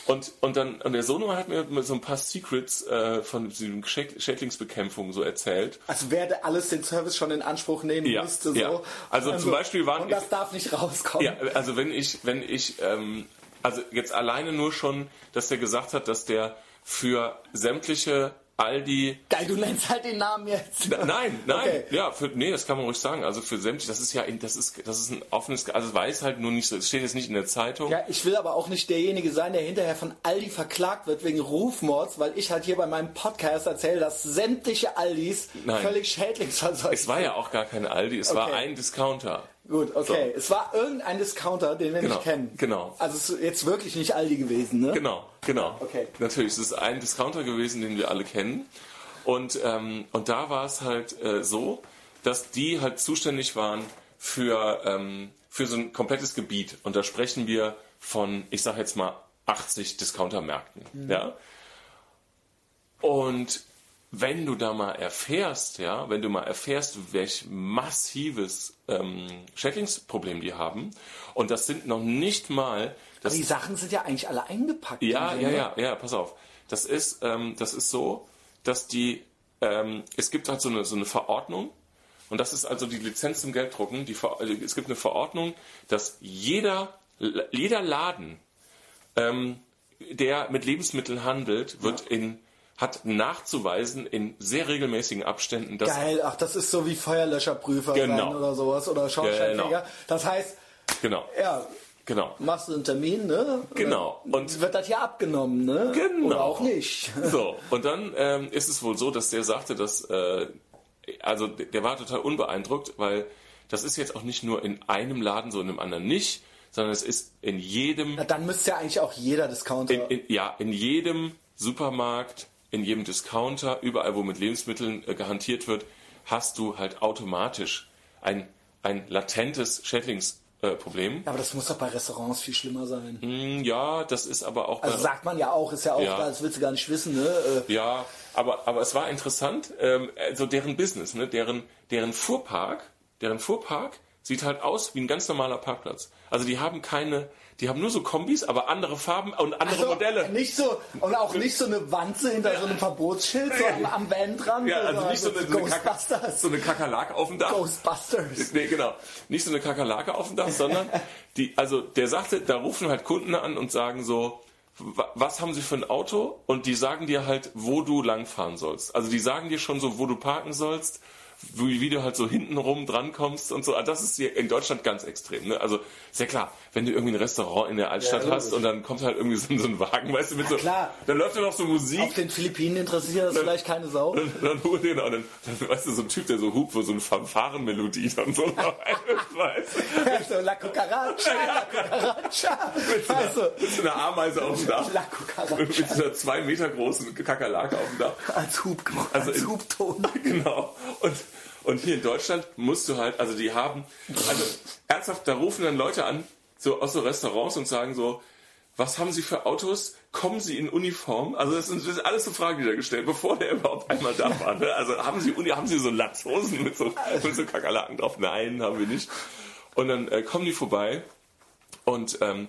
Und, und dann, und der Sohnemann hat mir so ein paar Secrets äh, von diesem Schäd- Schädlingsbekämpfung so erzählt. Also wer der alles den Service schon in Anspruch nehmen Ja, müsste. So. ja. Also zum Beispiel waren- Und das darf nicht rauskommen. Ja, also wenn ich, wenn ich, ähm, also jetzt alleine nur schon, dass der gesagt hat, dass der für sämtliche Aldi Geil, du nennst halt den Namen jetzt. Nein, nein, Okay. ja, für, nee, das kann man ruhig sagen. Also für sämtliche, das ist ja, das ist, das ist ein offenes, also weiß halt nur nicht so, es steht jetzt nicht in der Zeitung. Ja, ich will aber auch nicht derjenige sein, der hinterher von Aldi verklagt wird wegen Rufmords, weil ich halt hier bei meinem Podcast erzähle, dass sämtliche Aldis Nein. völlig schädlingsverseucht Es war ja auch gar keine Aldi, es war Okay. ein Discounter. Gut, okay. Es war irgendein Discounter, den wir Genau, nicht kennen. genau. Also es ist jetzt wirklich nicht Aldi gewesen, ne? Genau, genau. Okay. Natürlich, es ist ein Discounter gewesen, den wir alle kennen. Und, ähm, und da war es halt äh, so, dass die halt zuständig waren für, ähm, für so ein komplettes Gebiet. Und da sprechen wir von, ich sage jetzt mal, 80 Discountermärkten. Ja? Und wenn du da mal erfährst, ja, wenn du mal erfährst, welch massives ähm, Schädlingsproblem die haben, und das sind noch nicht mal, das Die Sachen sind ja eigentlich alle eingepackt. ja, ja, ja, ja, pass auf. Das ist, ähm, das ist so, dass die, ähm, es gibt halt so eine, so eine Verordnung, und das ist also die Lizenz zum Gelddrucken. Die, also es gibt eine Verordnung, dass jeder, jeder Laden, ähm, der mit Lebensmitteln handelt, wird in, hat nachzuweisen in sehr regelmäßigen Abständen, dass Geil, ach, das ist so wie Feuerlöscherprüfer Genau. oder sowas oder Schornsteinfeger. Genau. Das heißt, genau, ja, genau. machst du einen Termin, ne? Genau. Und wird das hier abgenommen, ne? Genau. Oder auch nicht. So, und dann ähm, ist es wohl so, dass der sagte, dass, äh, also der war total unbeeindruckt, weil das ist jetzt auch nicht nur in einem Laden so, in einem anderen nicht, sondern es ist in jedem, Na, dann müsste ja eigentlich auch jeder Discounter. in, in, ja, in jedem Supermarkt, in jedem Discounter, überall, wo mit Lebensmitteln äh, gehantiert wird, hast du halt automatisch ein, ein latentes Schädlingsproblem. Äh, aber das muss doch bei Restaurants viel schlimmer sein. Hm, ja, das ist aber auch Also sagt man ja auch, ist ja auch, Ja. das willst du gar nicht wissen, ne? Äh, Ja, aber, aber es war interessant, ähm, also deren Business, ne, deren, deren Fuhrpark, deren Fuhrpark sieht halt aus wie ein ganz normaler Parkplatz. Also die haben keine, die haben nur so Kombis, aber andere Farben und andere Also, Modelle. Nicht so, und auch nicht so eine Wanze hinter so einem Verbotsschild, so am, am Van dran. Ja, also nicht so eine, so eine, Kaka, so eine Kakerlake auf dem Dach. Ghostbusters. Nee, genau. Nicht so eine Kakerlake auf dem Dach, sondern die, also der sagte, da rufen halt Kunden an und sagen so, wa- was haben sie für ein Auto? Und die sagen dir halt, wo du langfahren sollst. Also die sagen dir schon so, wo du parken sollst, wie, wie du halt so hintenrum drankommst und so. Also Das ist hier in Deutschland ganz extrem. Ne? Also ja klar, wenn du irgendwie ein Restaurant in der Altstadt Ja, hast und dann kommt halt irgendwie so, so ein Wagen, weißt du, mit so, klar. dann läuft da noch so Musik. Auf den Philippinen interessiert das vielleicht keine Sau. Dann, dann, dann, genau, dann, dann, weißt du, so ein Typ, der so hupt, wo so eine Fanfarenmelodie dann so weißt du, Also, La Cucaracha, La Cucaracha. Also, mit so einer Ameise auf dem Dach. La Cucaracha. Mit so einer zwei Meter großen Kakerlake auf dem Dach. Als, Hub, Also als in- Hubton. Genau. Und, und hier in Deutschland musst du halt, also die haben, also ernsthaft, da rufen dann Leute an, so aus so Restaurants und sagen so, was haben Sie für Autos? Kommen Sie in Uniform? Also das sind, das sind alles so Fragen, die da gestellt, bevor der überhaupt einmal da war. Ne? Also haben Sie Uni, haben Sie so Latzhosen mit so, mit so Kakerlaken drauf? Nein, haben wir nicht. Und dann äh, kommen die vorbei und ähm,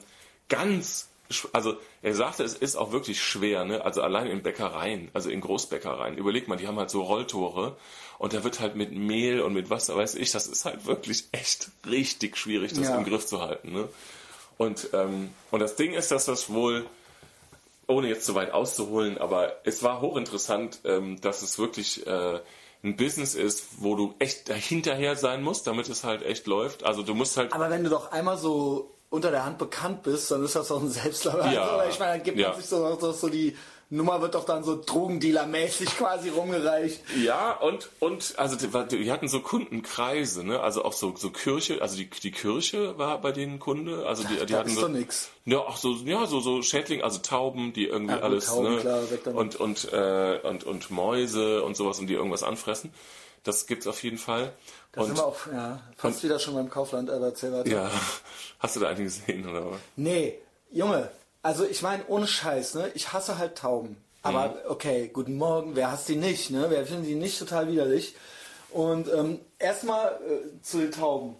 ganz, also er sagte, es ist auch wirklich schwer, ne? also allein in Bäckereien, also in Großbäckereien. Überleg mal, die haben halt so Rolltore und da wird halt mit Mehl und mit Wasser, weiß ich, das ist halt wirklich echt richtig schwierig, das Ja. im Griff zu halten. Ne? Und, ähm, und das Ding ist, dass das wohl, ohne jetzt zu weit auszuholen, aber es war hochinteressant, ähm, dass es wirklich äh, ein Business ist, wo du echt dahinterher sein musst, damit es halt echt läuft. Also du musst halt Aber wenn du doch einmal so unter der Hand bekannt bist, dann ist das doch ein Selbstläufer. Ja. Also, ich meine, dann gibt Ja. man sich so, so, so die Nummer wird doch dann so Drogendealer-mäßig quasi rumgereicht. Ja, und, und also die, hatten so Kundenkreise, ne? Also auch so, so Kirche, also die, die Kirche war bei denen Kunde. Also die, die Da hatten ist so, doch nix. Ja, auch so, ja, so, so Schädling, also Tauben, die irgendwie Ja, alles, Tauben, ne? klar, weg damit. und, und, äh, und, und Mäuse und sowas und die irgendwas anfressen. Das gibt's auf jeden Fall. Da sind Und wir auch, ja, fast wieder schon beim Kaufland, aber erzähl weiter. ja, hast du da einen gesehen oder was? Nee, Junge, also ich meine, ohne Scheiß, ne? Ich hasse halt Tauben. Aber Mhm. okay, guten Morgen, wer hasst die nicht, ne? Wer findet die nicht total widerlich? Und ähm, erstmal äh, zu den Tauben.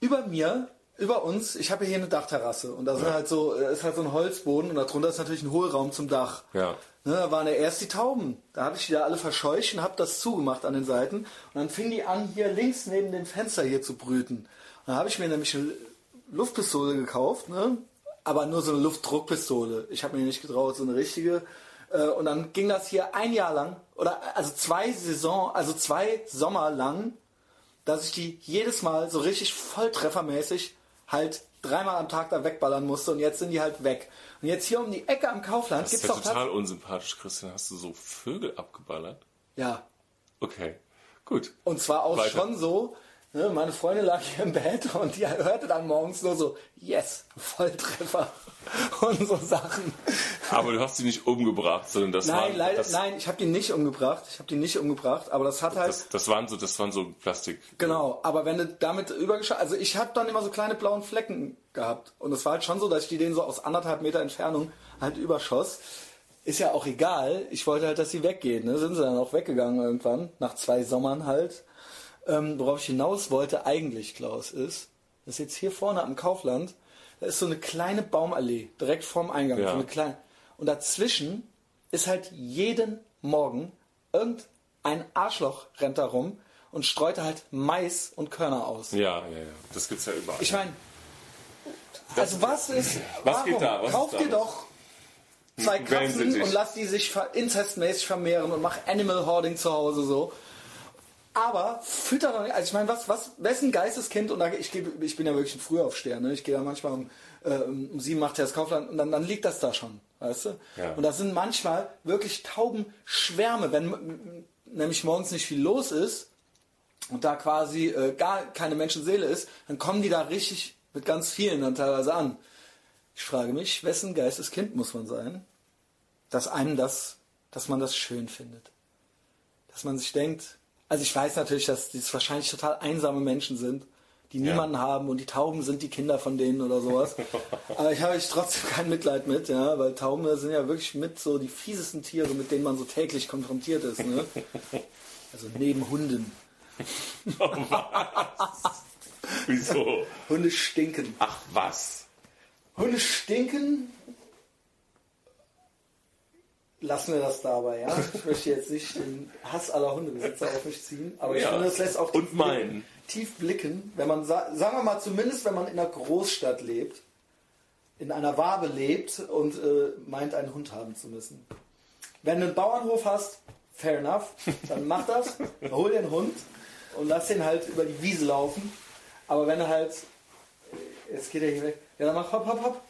über mir, über uns, ich habe hier eine Dachterrasse und da sind halt so, äh, ist halt so ein Holzboden und darunter ist natürlich ein Hohlraum zum Dach. Ja. Ne, da waren ja erst die Tauben. Da habe ich die da alle verscheucht und habe das zugemacht an den Seiten. Und dann fingen die an, hier links neben dem Fenster hier zu brüten. Und dann habe ich mir nämlich eine Luftpistole gekauft, ne? Aber nur so eine Luftdruckpistole. Ich habe mir nicht getraut, so eine richtige. Äh, Und dann ging das hier ein Jahr lang, oder also zwei Saison, also zwei Sommer lang, dass ich die jedes Mal so richtig volltreffermäßig halt dreimal am Tag da wegballern musste und jetzt sind die halt weg. Und jetzt hier um die Ecke am Kaufland Das ist gibt's ja doch total unsympathisch, Christian. Hast du so Vögel abgeballert? Ja. Okay, gut. Und zwar auch Weiter. schon so, ne, meine Freundin lag hier im Bett und die hörte dann morgens nur so, yes, Volltreffer und so Sachen. Aber du hast sie nicht umgebracht, sondern das Nein, waren leider, das, nein, ich habe die nicht umgebracht. Ich habe die nicht umgebracht, aber das hat halt Das, das waren so, das waren so Plastik. Genau, aber wenn du damit übergeschaut, also ich habe dann immer so kleine blauen Flecken gehabt und es war halt schon so, dass ich die denen so aus anderthalb Meter Entfernung halt überschoss. Ist ja auch egal. Ich wollte halt, dass sie weggehen. Ne? Sind sie dann auch weggegangen irgendwann nach zwei Sommern halt. Ähm, worauf ich hinaus wollte eigentlich, Klaus, ist, dass jetzt hier vorne am Kaufland, da ist so eine kleine Baumallee direkt vorm Eingang. Ja. So eine kleine, und dazwischen ist halt jeden Morgen irgendein Arschloch rennt da rum und streut halt Mais und Körner aus. Ja, ja, ja. Das gibt's ja überall. Ich meine, also was ist, Was warum? geht da? Was Kauf dir doch zwei Hm, Katzen und lass die sich inzestmäßig vermehren und mach Animal Hoarding zu Hause so. Aber fütter doch nicht, also ich meine, was, was, wessen Geisteskind, und da, ich, geh- ich bin ja wirklich ein Frühaufsteher, ne? ich gehe da manchmal um, äh, um sieben, acht Uhr ins Kaufland und dann, dann liegt das da schon, weißt du? Ja. Und das sind manchmal wirklich Taubenschwärme, wenn nämlich morgens nicht viel los ist und da quasi äh, gar keine Menschenseele ist, dann kommen die da richtig mit ganz vielen dann teilweise an. Ich frage mich, wessen Geisteskind muss man sein, dass einem das, dass man das schön findet. Dass man sich denkt, also ich weiß natürlich, dass dies wahrscheinlich total einsame Menschen sind, die Ja. niemanden haben und die Tauben sind die Kinder von denen oder sowas. Aber ich habe ich trotzdem kein Mitleid mit, ja, weil Tauben sind ja wirklich mit so die fiesesten Tiere, mit denen man so täglich konfrontiert ist. Ne? Also neben Hunden. Wieso? Hunde stinken. Ach was? Hunde stinken. Lassen wir das dabei, ja. Ich möchte jetzt nicht den Hass aller Hundebesitzer auf mich ziehen, aber ich Ja. finde, das lässt auch tief blicken, tief blicken, wenn man, sa- sagen wir mal, zumindest wenn man in einer Großstadt lebt, in einer Wabe lebt und äh, meint, einen Hund haben zu müssen. Wenn du einen Bauernhof hast, fair enough, dann mach das, hol den Hund und lass den halt über die Wiese laufen. Aber wenn er halt, jetzt geht er hier weg, ja dann mach hopp, hopp, hopp.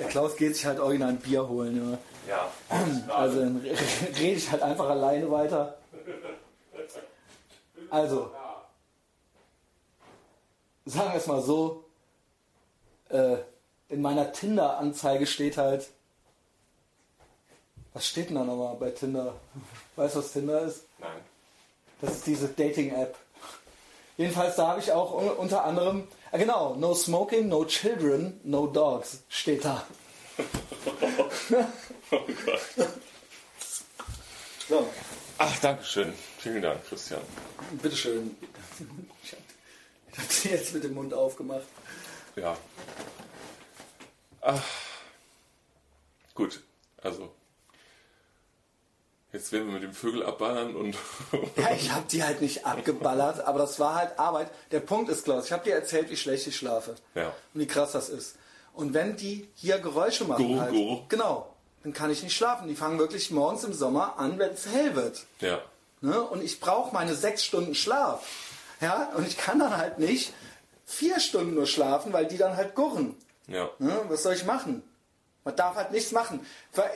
Der Klaus geht sich halt original ein Bier holen. Immer. Ja. Also dann re- rede ich halt einfach alleine weiter. Also, sagen wir es mal so, äh, in meiner Tinder-Anzeige steht halt, was steht denn da nochmal bei Tinder? Weißt du, was Tinder ist? Nein. Das ist diese Dating-App. Jedenfalls, da habe ich auch un- unter anderem, ah, genau, no smoking, no children, no dogs, steht da. Oh Gott. So, Ach, danke schön. Vielen Dank, Christian. bitteschön. Ich habe hab sie jetzt mit dem Mund aufgemacht. Ja. Ach. Gut, also. Jetzt werden wir mit dem Vögel abballern und. Ja, ich habe die halt nicht abgeballert, aber das war halt Arbeit. Der Punkt ist, Klaus, ich habe dir erzählt, wie schlecht ich schlafe. Ja. Und wie krass das ist. Und wenn die hier Geräusche machen, Gurru, halt, gurru. genau, dann kann ich nicht schlafen. Die fangen wirklich morgens im Sommer an, wenn es hell wird. ja. Ne? Und ich brauche meine sechs Stunden Schlaf. Ja, und ich kann dann halt nicht vier Stunden nur schlafen, weil die dann halt gurren. Ja. Ne? Was soll ich machen? Man darf halt nichts machen.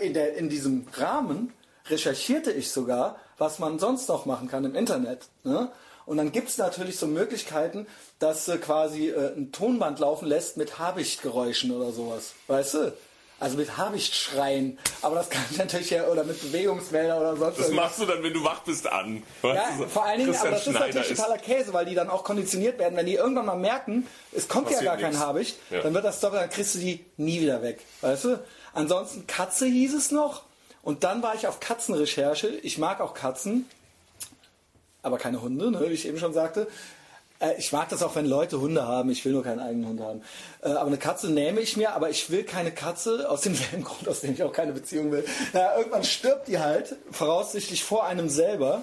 In, der, in diesem Rahmen recherchierte ich sogar, was man sonst noch machen kann im Internet. Ne? Und dann gibt es natürlich so Möglichkeiten, dass du quasi äh, ein Tonband laufen lässt mit Habichtgeräuschen oder sowas. Weißt du? Also mit Habichtschreien. Aber das kann ich natürlich ja, oder mit Bewegungsmelder oder sonst Das irgendwas. machst du dann, wenn du wach bist, an. Ja, so vor allen Dingen, aber Christian das ist Schneider natürlich totaler Käse, weil die dann auch konditioniert werden. Wenn die irgendwann mal merken, es kommt Passiert ja gar kein nichts. Habicht, Ja. dann wird das doch, dann kriegst du die nie wieder weg. Weißt du? Ansonsten Katze hieß es noch. Und dann war ich auf Katzenrecherche. Ich mag auch Katzen, aber keine Hunde, ne, wie ich eben schon sagte. Äh, ich mag das auch, wenn Leute Hunde haben. Ich will nur keinen eigenen Hund haben. Äh, aber eine Katze nehme ich mir, aber ich will keine Katze aus demselben Grund, aus dem ich auch keine Beziehung will. Na, irgendwann stirbt die halt, voraussichtlich vor einem selber.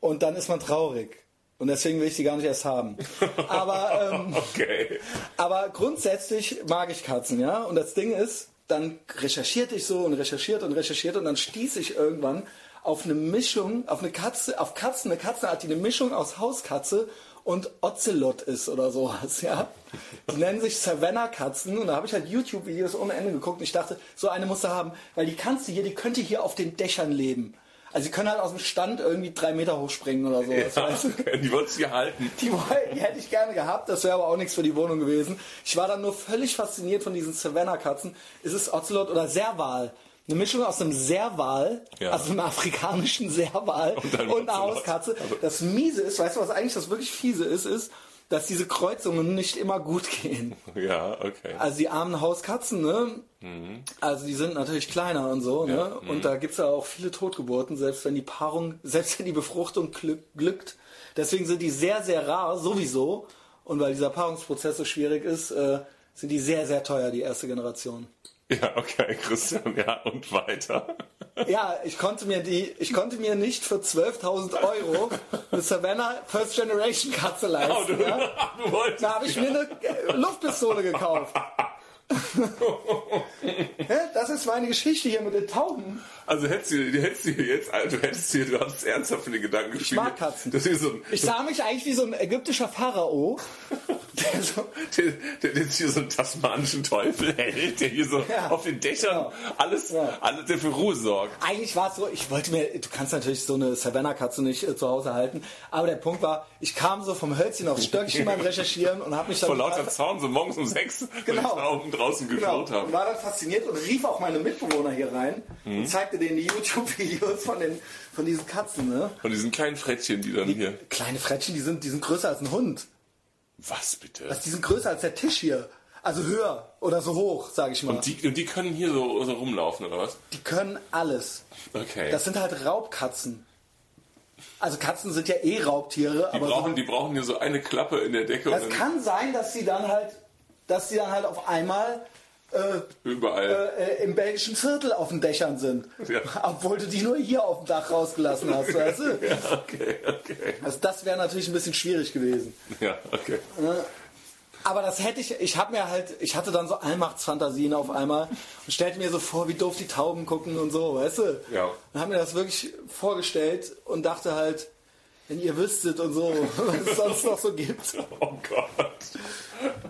Und dann ist man traurig. Und deswegen will ich die gar nicht erst haben. Aber, ähm, Okay. aber grundsätzlich mag ich Katzen, ja. Und das Ding ist, dann recherchierte ich so und recherchierte und recherchierte und dann stieß ich irgendwann auf eine Mischung, auf eine Katze, auf Katzen, eine Katzenart, die eine Mischung aus Hauskatze und Ocelot ist oder sowas, ja. Die nennen sich Savannah-Katzen und da habe ich halt YouTube-Videos ohne Ende geguckt und ich dachte, so eine musst du haben, weil die Katze hier, die könnte hier auf den Dächern leben. Also sie können halt aus dem Stand irgendwie drei Meter hochspringen oder sowas. Ja, weißt du? Die wolltest du hier halten. Die, die hätte ich gerne gehabt, das wäre aber auch nichts für die Wohnung gewesen. Ich war dann nur völlig fasziniert von diesen Savannah-Katzen. Ist es Ocelot oder Serval? Eine Mischung aus einem Serval, Ja. also einem afrikanischen Serval Und und, einer. Hauskatze. Das Miese ist, weißt du, was eigentlich das wirklich Fiese ist, ist, dass diese Kreuzungen nicht immer gut gehen. Ja, okay. Also die armen Hauskatzen, ne? Also die sind natürlich kleiner und so, ne? Und da gibt's ja auch viele Totgeburten, selbst wenn die Paarung, selbst wenn die Befruchtung glück, glückt. Deswegen sind die sehr, sehr rar, sowieso. Und weil dieser Paarungsprozess so schwierig ist, äh, sind die sehr, sehr teuer, die erste Generation. Ja, okay, Christian, ja, und weiter. Ja, ich konnte mir die, ich konnte mir nicht für 12.000 Euro eine Savannah First Generation Katze Oh, leisten. du, ja? du wolltest. Da habe ich mir eine äh, Luftpistole gekauft. Das ist meine Geschichte hier mit den Tauben. Also hättest du, du hättest dir jetzt, also du hättest dir, du hast ernsthaft den Gedanken gespielt. mag Katzen. Das ist so ein, Ich sah mich eigentlich wie so ein ägyptischer Pharao, der so, der, der jetzt hier so einen tasmanischen Teufel hält, der hier so Ja, auf den Dächern genau. alles, Ja. alles, der für Ruhe sorgt. eigentlich war es so, ich wollte mir, du kannst natürlich so eine Savannah-Katze nicht äh, zu Hause halten, aber der Punkt war, ich kam so vom Hölzchen aufs Stöckchen beim Recherchieren und habe mich dann Vor lauter Zaun, so morgens um sechs, Genau. Draußen Genau. geschaut Und habe. war dann fasziniert und rief auch meine Mitbewohner hier rein Mhm. und zeigte denen die YouTube-Videos von, den, von diesen Katzen. Ne? Von diesen kleinen Frettchen, die dann hier. Kleine Frettchen, die sind, die sind größer als ein Hund. Was bitte? Also die sind größer als der Tisch hier. Also höher oder so hoch, sage ich mal. Und die, und die können hier so, so rumlaufen, oder was? Die können alles. Okay. Das sind halt Raubkatzen. Also Katzen sind ja eh Raubtiere, die, aber brauchen, die brauchen hier so eine Klappe in der Decke das kann sein, dass sie dann halt, dass sie dann halt auf einmal äh, überall. äh, im belgischen Viertel auf den Dächern sind. Ja. Obwohl du die nur hier auf dem Dach rausgelassen hast, weißt du? Ja, okay, okay. Also das wäre natürlich ein bisschen schwierig gewesen. Ja, okay. Aber das hätte ich, ich habe mir halt, ich hatte dann so Allmachtsfantasien auf einmal und stellte mir so vor, wie doof die Tauben gucken und so, weißt du? Ja. Und habe mir das wirklich vorgestellt und dachte halt, wenn ihr wüsstet und so, was es sonst noch so gibt. Oh Gott.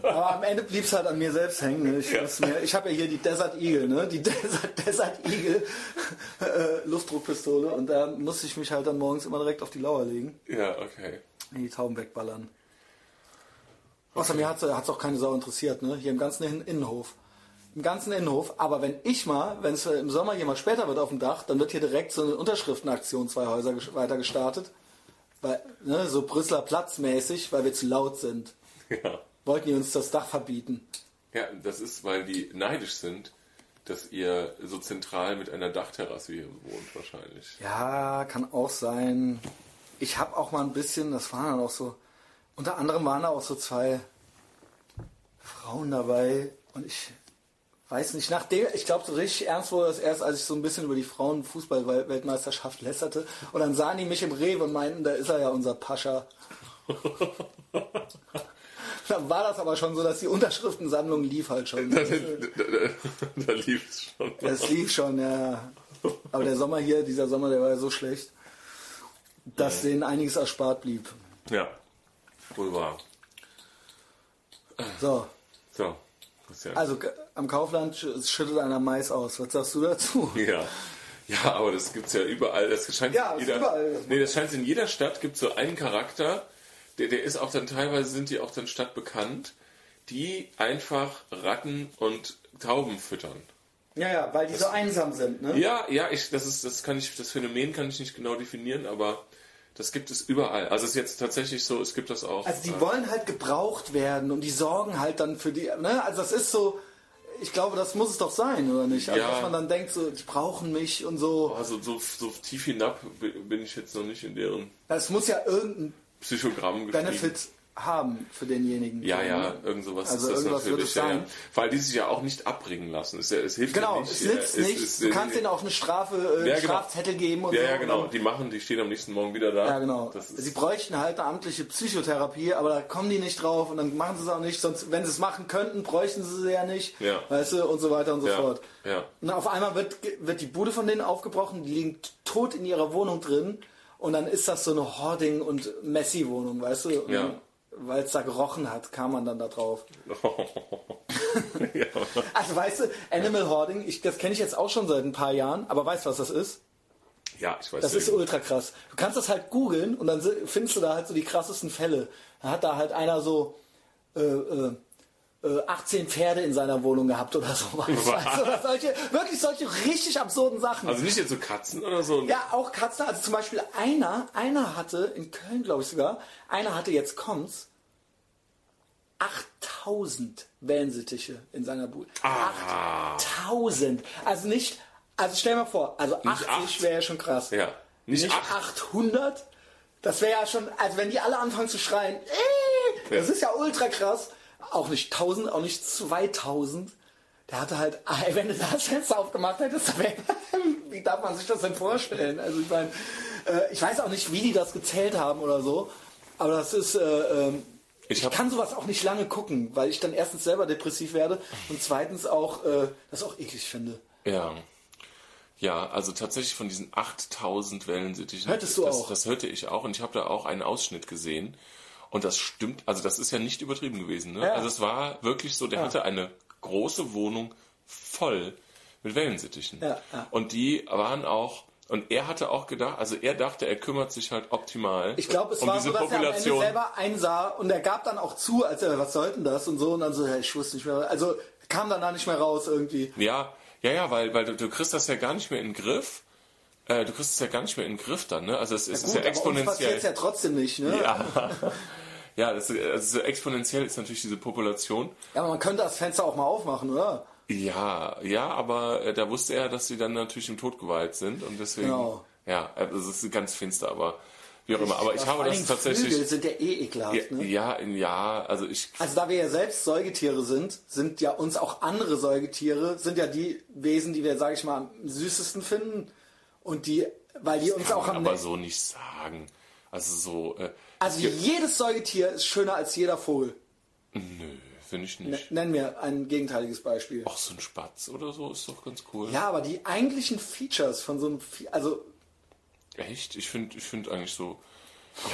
Aber am Ende blieb es halt an mir selbst hängen. Ne? Ich, Ja. mir- ich habe ja hier die Desert Eagle, ne? die Desert, Desert Eagle äh, Luftdruckpistole und da musste ich mich halt dann morgens immer direkt auf die Lauer legen Ja, okay. die Tauben wegballern. Außer mir hat es auch keine Sau interessiert, ne? hier im ganzen Innen- Innenhof. Im ganzen Innenhof. Aber wenn ich mal, wenn es im Sommer hier mal später wird auf dem Dach, dann wird hier direkt so eine Unterschriftenaktion zwei Häuser weiter gestartet. Weil, ne, so Brüsseler Platzmäßig, weil wir zu laut sind. Ja. Wollten die uns das Dach verbieten. Ja, das ist, weil die neidisch sind, dass ihr so zentral mit einer Dachterrasse hier wohnt, wahrscheinlich. Ja, kann auch sein. Ich habe auch mal ein bisschen, das waren dann auch so, unter anderem waren da auch so zwei Frauen dabei und ich weiß nicht, nachdem, ich glaube so richtig ernst wurde das erst, als ich so ein bisschen über die Frauenfußball-Weltmeisterschaft lästerte und dann sahen die mich im Rewe und meinten, da ist er ja unser Pascha. dann war das aber schon so, dass die Unterschriftensammlung lief halt schon. da, da, lief es schon. Es lief schon, ja. Aber der Sommer hier, dieser Sommer, der war ja so schlecht, dass denen einiges erspart blieb. Ja, wohl wahr. So, So, also am Kaufland sch- schüttet einer Mais aus. Was sagst du dazu? Ja. Ja, aber das gibt's ja überall. Das scheint Ja, jeder, überall. Nee, das scheint in jeder Stadt gibt so einen Charakter, der, der ist auch dann teilweise sind die auch dann stadtbekannt, die einfach Ratten und Tauben füttern. Ja, ja, weil die so einsam sind, ne? Ja, ja, ich, das ist, das kann ich, das Phänomen kann ich nicht genau definieren, aber das gibt es überall. Also es ist jetzt tatsächlich so, es gibt das auch. Also die äh, wollen halt gebraucht werden und die sorgen halt dann für die, ne? Also das ist so, ich glaube, das muss es doch sein, oder nicht? Also Ja. dass man dann denkt, so, die brauchen mich und so. also so, so tief hinab bin ich jetzt noch nicht in deren Es muss ja irgendein Psychogramm. Benefit haben für denjenigen. Ja, ja, irgend sowas Also ist das natürlich. es Ja, sein. ja. Weil die sich ja auch nicht abbringen lassen. Es, es hilft Genau, ja nicht. es nützt es- nichts. es- du kannst denen auch eine Strafe, äh, Ja, genau. Strafzettel geben und Ja, so. ja, genau. Und Die machen, die stehen am nächsten Morgen wieder da. Ja, genau. Sie bräuchten halt eine amtliche Psychotherapie, aber da kommen die nicht drauf und dann machen sie es auch nicht. Sonst, wenn sie es machen könnten, bräuchten sie sie ja nicht. Ja. Weißt du, und so weiter und so fort. ja. Und auf einmal wird, wird die Bude von denen aufgebrochen, die liegen tot in ihrer Wohnung drin und dann ist das so eine Hoarding- und Messi-Wohnung, weißt du? Und Ja. Weil es da gerochen hat, kam man dann da drauf. ja. Also weißt du, Animal Hoarding, ich, das kenne ich jetzt auch schon seit ein paar Jahren, aber weißt du, was das ist? ja, ich weiß Das ist nicht. ultra krass. Du kannst das halt googeln und dann findest du da halt so die krassesten Fälle. Da hat da halt einer so äh, äh, 18 Pferde in seiner Wohnung gehabt oder so. Weißt oder solche, wirklich solche richtig absurden Sachen. Also nicht jetzt so Katzen oder so. ja, auch Katzen. Also zum Beispiel einer, einer hatte, in Köln glaube ich sogar, einer hatte, jetzt kommt's, 8000 Wellensittiche in seiner Bude. Ah. 8000. Also nicht, also stell mal vor, also 80 acht. wäre ja schon krass. Ja. Nicht, Nicht acht. 800? Das wäre ja schon, also wenn die alle anfangen zu schreien, äh, das Ja. ist ja ultra krass. Auch nicht 1000, auch nicht 2000. Der hatte halt, wenn du das Fenster aufgemacht hättest, wär, wie darf man sich das denn vorstellen? Also ich meine, äh, ich weiß auch nicht, wie die das gezählt haben oder so, aber das ist, äh, ähm, Ich ich kann sowas auch nicht lange gucken, weil ich dann erstens selber depressiv werde und zweitens auch äh, das auch eklig finde. Ja. Ja, also tatsächlich von diesen 8000 Wellensittichen. Hörtest du das, auch? Das hörte ich auch und ich habe da auch einen Ausschnitt gesehen. Und das stimmt, also das ist ja nicht übertrieben gewesen. Ne? Ja. Also es war wirklich so, der hatte eine große Wohnung voll mit Wellensittichen. Ja, ja. Und die waren auch, und er hatte auch gedacht, also er dachte, er kümmert sich halt optimal Ich glaube, es um war diese so, dass er am Ende Population. selber einsah und er gab dann auch zu, als er, was sollten das und so und dann so, hey, ich wusste nicht mehr, also kam dann da nicht mehr raus irgendwie. Ja, ja, ja, weil, weil du, du kriegst das ja gar nicht mehr in den Griff. Äh, du kriegst es ja gar nicht mehr in den Griff dann, ne? Also es, es ist Gut, ja aber uns passiert exponentiell. ja trotzdem nicht, ne? Ja, ja das, ist- also so exponentiell ist natürlich diese Population. Ja, aber man könnte das Fenster auch mal aufmachen, oder? Ja, ja, aber äh, da wusste er, dass sie dann natürlich im Tod geweiht sind und deswegen. Genau. Ja, also es ist ganz finster, aber wie auch immer. Aber ich Vor habe das tatsächlich. Flügel sind ja eh ekelhaft, Ja, ne? ja, in- ja, also ich. Also da wir ja selbst Säugetiere sind, sind ja uns auch andere Säugetiere, sind ja die Wesen, die wir, sage ich mal, am süßesten finden und die, weil die uns kann auch man am aber so nicht sagen. Also so. Äh, Also gibt- jedes Säugetier ist schöner als jeder Vogel. Nö, finde ich nicht. Nenn mir ein gegenteiliges Beispiel. Auch so ein Spatz oder so ist doch ganz cool. Ja, aber die eigentlichen Features von so einem, also Echt? Ich finde ich find eigentlich so.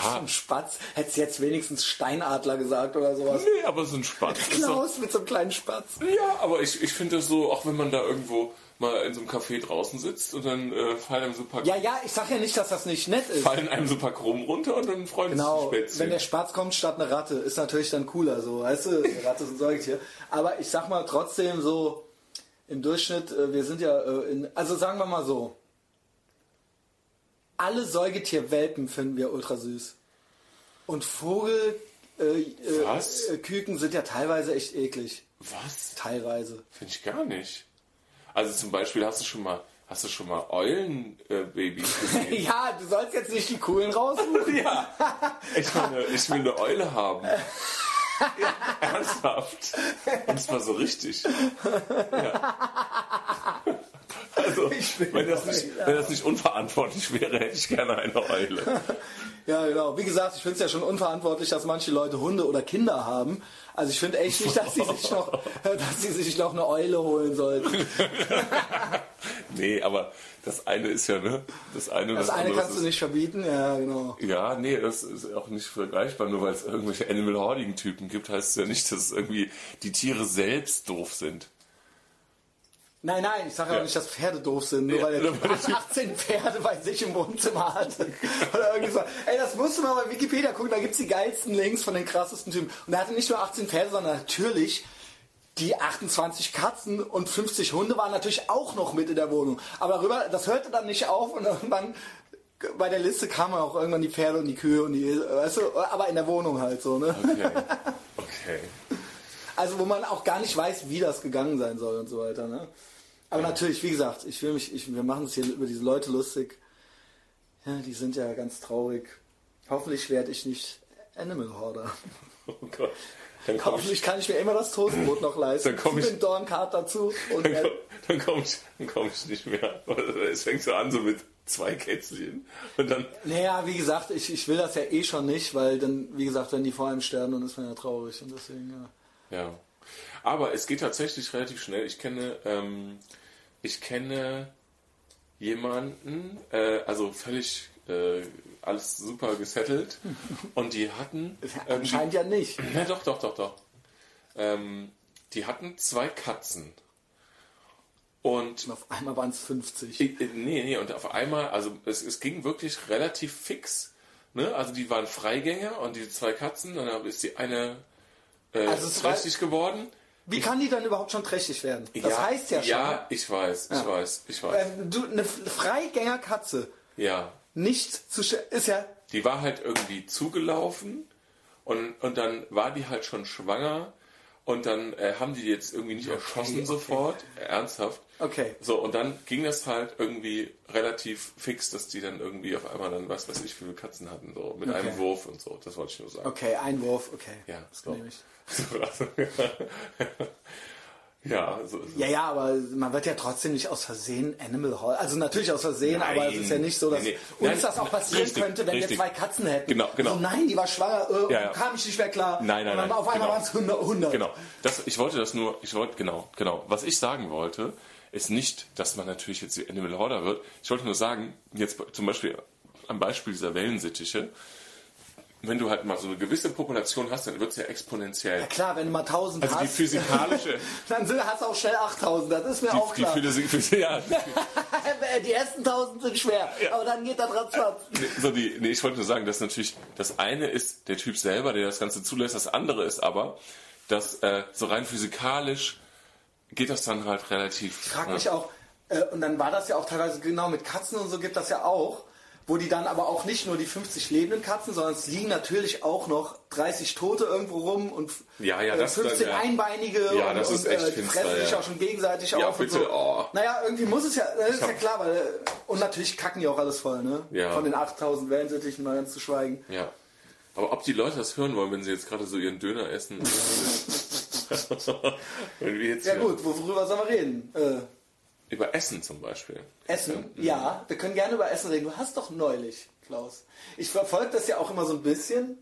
Ja, ein Spatz, hättest jetzt wenigstens Steinadler gesagt oder sowas. nee, aber so ein Spatz. Klaus mit so einem kleinen Spatz. Ja, aber ich, ich finde das so, auch wenn man da irgendwo mal in so einem Café draußen sitzt und dann äh, fallen, einem so ein paar, Ja, ja, ich sag ja nicht, dass das nicht nett ist. fallen einem so ein paar Krumm runter und dann freuen Genau, sich die Spätzchen. wenn der Spatz kommt statt eine Ratte, ist natürlich dann cooler, so, weißt du, eine Ratte ist ein Säugetier. Aber ich sag mal trotzdem so, im Durchschnitt, äh, wir sind ja äh, in, also sagen wir mal so, alle Säugetierwelpen finden wir ultra süß. Und Vogel, äh, äh, äh, Küken sind ja teilweise echt eklig. Was? Teilweise. Finde ich gar nicht. Also zum Beispiel hast du schon mal, hast du schon mal Eulenbabys äh, gesehen? Ja, du sollst jetzt nicht die coolen raussuchen. ja. Ich, meine, ich will eine Eule haben. Ja, ernsthaft. Und zwar so richtig. Ja. Also, wenn das, nicht, wenn das nicht unverantwortlich wäre, hätte ich gerne eine Eule. Ja, genau. Wie gesagt, ich finde es ja schon unverantwortlich, dass manche Leute Hunde oder Kinder haben. Also ich finde echt nicht, dass sie sich noch, dass sie sich noch eine Eule holen sollten. Nee, aber das eine ist ja, ne? Das eine, und Das eine kannst du ist- nicht verbieten, ja, genau. Ja, nee, das ist auch nicht vergleichbar. Nur weil es irgendwelche Animal Hoarding Typen gibt, heißt es ja nicht, dass irgendwie die Tiere selbst doof sind. Nein, nein, ich sage ja auch nicht, dass Pferde doof sind, nur Ja, weil er 18 Pferde bei sich im Wohnzimmer hat. Oder irgendwie so. Ey, das musst du mal bei Wikipedia gucken, da gibt's die geilsten Links von den krassesten Typen. Und er hatte nicht nur 18 Pferde, sondern natürlich die 28 Katzen und 50 Hunde waren natürlich auch noch mit in der Wohnung. Aber darüber, das hörte dann nicht auf und irgendwann bei der Liste kamen auch irgendwann die Pferde und die Kühe und die, weißt du, aber in der Wohnung halt so, ne? Okay. Okay. Also wo man auch gar nicht weiß, wie das gegangen sein soll und so weiter. Ne? Aber natürlich, wie gesagt, ich will mich, ich, wir machen uns hier über diese Leute lustig. Ja, die sind ja ganz traurig. Hoffentlich werde ich nicht Animal Hoarder. Oh Gott. Dann komm ich, Hoffentlich kann ich mir immer das Toastbrot noch leisten. Dann komm ich- den Dornkart dazu und dann, äh, komm, dann komme ich, dann komm ich nicht mehr. Es fängt so an, so mit zwei Kätzchen. Und dann, naja, wie gesagt, ich, ich will das ja eh schon nicht, weil dann, wie gesagt, wenn die vor einem sterben, dann ist man ja traurig und deswegen, ja. Ja. Aber es geht tatsächlich relativ schnell. Ich kenne, ähm, ich kenne jemanden, äh, also völlig äh, alles super gesettelt. Und die hatten. irgendwie- Anscheinend ja nicht. Ja, doch, doch, doch, doch. Ähm, die hatten zwei Katzen. Und Und auf einmal waren es 50. ich- äh, nee, nee, und auf einmal, also es, es ging wirklich relativ fix. Ne? Also die waren Freigänger und die zwei Katzen, dann ist die eine äh, Also trächtig geworden. Wie kann die dann überhaupt schon trächtig werden? Das heißt ja schon. Ja, ich weiß, ich weiß, ich weiß. Ähm, du, eine Freigängerkatze ja. nicht zu sch- ist ja Die war halt irgendwie zugelaufen und, und dann war die halt schon schwanger und dann äh, haben die jetzt irgendwie nicht erschossen okay. sofort, ernsthaft. okay. So, und dann ging das halt irgendwie relativ fix, dass die dann irgendwie auf einmal dann, was weiß ich, wie viele Katzen hatten, so mit einem Wurf und so. Das wollte ich nur sagen. Okay, Einwurf, okay. Ja, das so. nehme ich. So, also, ja, so ist es. Ja, ja, aber man wird ja trotzdem nicht aus Versehen Animal Hall. Also natürlich aus Versehen, Nein. aber es ist ja nicht so, dass Nee, nee. uns Nein, das auch passieren richtig, könnte, wenn richtig. wir zwei Katzen hätten. Genau, genau. So, nein, die war schwanger, äh, Ja, ja. kam ich nicht mehr klar. Nein, nein, Und dann nein, auf einmal genau. waren es 100. 100. Genau. Das, ich wollte das nur, ich wollte, genau, genau. Was ich sagen wollte, ist nicht, dass man natürlich jetzt Animal Hoarder wird. Ich wollte nur sagen, jetzt zum Beispiel am Beispiel dieser Wellensittiche, wenn du halt mal so eine gewisse Population hast, dann wird es ja exponentiell. Ja klar, wenn du mal 1000 Also die hast, physikalische, dann hast du auch schnell 8000, das ist mir auch die, klar. Physik, ja, die ersten 1000 sind schwer, aber dann geht das ratzfatz. Nee, so die, nee, ich wollte nur sagen, dass natürlich das eine ist der Typ selber, der das Ganze zulässt, das andere ist aber, dass äh, so rein physikalisch geht das dann halt relativ. Ich frage ne? mich auch, äh, und dann war das ja auch teilweise genau mit Katzen und so gibt das ja auch, wo die dann aber auch nicht nur die 50 lebenden Katzen, sondern es liegen natürlich auch noch 30 Tote irgendwo rum und Ja, ja, äh, das- 15 ja. Einbeinige Ja, und, das ist und echt äh, die finster, fressen sich ja. auch schon gegenseitig Ja, auf und bitte, so. oh. Naja, irgendwie muss es ja, das ist ja klar, weil äh, und natürlich kacken die auch alles voll, ne? Ja. Von den 8000 Wellensittichen mal ganz zu schweigen. Ja. Aber ob die Leute das hören wollen, wenn sie jetzt gerade so ihren Döner essen? wenn wir jetzt Ja gut, worüber sollen wir reden? Äh, über Essen zum Beispiel. Essen? Ja, wir können gerne über Essen reden. Du hast doch neulich, Klaus. Ich verfolge das ja auch immer so ein bisschen.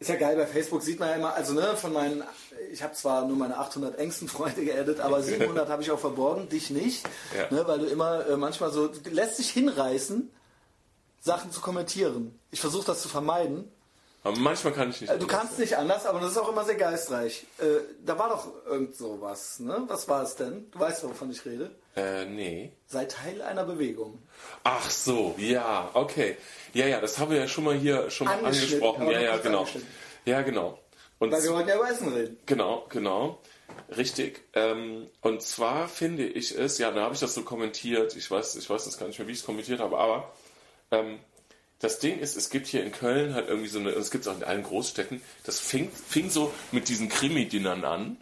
Ist ja geil, bei Facebook sieht man ja immer, also ne, von meinen, ich habe zwar nur meine 800 engsten Freunde geaddet, aber 700 habe ich auch verborgen, dich nicht, Ja. ne, weil du immer äh, manchmal so, lässt dich hinreißen, Sachen zu kommentieren. Ich versuche das zu vermeiden. Aber manchmal kann ich nicht. Äh, Du kannst nicht anders, aber das ist auch immer sehr geistreich. Äh, da war doch irgend sowas, ne? Was war es denn? Du weißt, wovon ich rede. Äh, nee. Sei Teil einer Bewegung. Ach so, ja, okay. Ja, ja, das haben wir ja schon mal hier schon mal angesprochen. Ja, ja, genau. Ja, genau. Und Weil wir wollten ja über Essen reden. Genau, genau. Richtig. Ähm, und zwar finde ich es, ja, da habe ich das so kommentiert, ich weiß, ich weiß das gar nicht mehr, wie ich es kommentiert habe, aber ähm, das Ding ist, es gibt hier in Köln halt irgendwie so eine, es gibt es auch in allen Großstädten, das fing, fing so mit diesen Krimi-Dinnern an,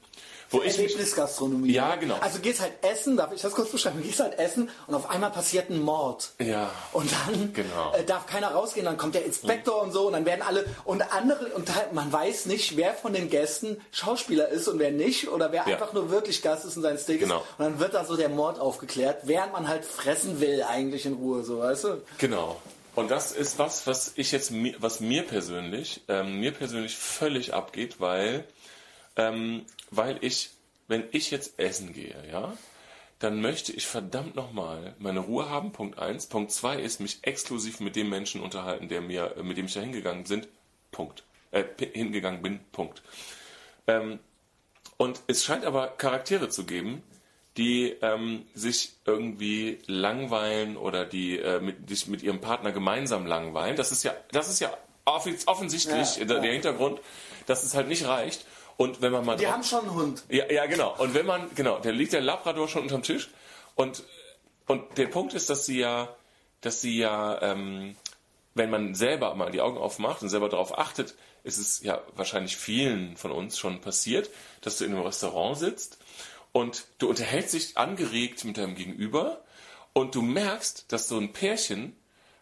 wo ich Erlebnisgastronomie. Ja, genau. Also gehst halt essen, darf ich das kurz beschreiben? Gehst halt essen und auf einmal passiert ein Mord. ja, Und dann Genau. äh, darf keiner rausgehen, dann kommt der Inspektor und so und dann werden alle und andere und halt, man weiß nicht, wer von den Gästen Schauspieler ist und wer nicht oder wer Ja. einfach nur wirklich Gast ist und sein Steak Genau. ist. Und dann wird da so der Mord aufgeklärt, während man halt fressen will eigentlich in Ruhe, so weißt du? Genau. Und das ist was, was ich jetzt, was mir persönlich, ähm, mir persönlich völlig abgeht, weil, ähm, weil ich, wenn ich jetzt essen gehe, ja, dann möchte ich verdammt nochmal meine Ruhe haben, Punkt eins. Punkt zwei ist, mich exklusiv mit dem Menschen unterhalten, der mir, äh, mit dem ich da hingegangen bin, Punkt. Äh, hingegangen bin, Punkt. Ähm, und es scheint aber Charaktere zu geben, die ähm, sich irgendwie langweilen oder die äh, mit, sich mit ihrem Partner gemeinsam langweilen. Das ist ja, das ist ja off- offensichtlich Ja, der, der Hintergrund, dass es halt nicht reicht. Und wenn man mal Die drauf- haben schon einen Hund. ja, ja, genau. Und wenn man, genau, da liegt der Labrador schon unterm Tisch. Und, und der Punkt ist, dass sie ja, dass sie ja, ähm, wenn man selber mal die Augen aufmacht und selber darauf achtet, ist es ja wahrscheinlich vielen von uns schon passiert, dass du in einem Restaurant sitzt und du unterhältst dich angeregt mit deinem Gegenüber und du merkst, dass so ein Pärchen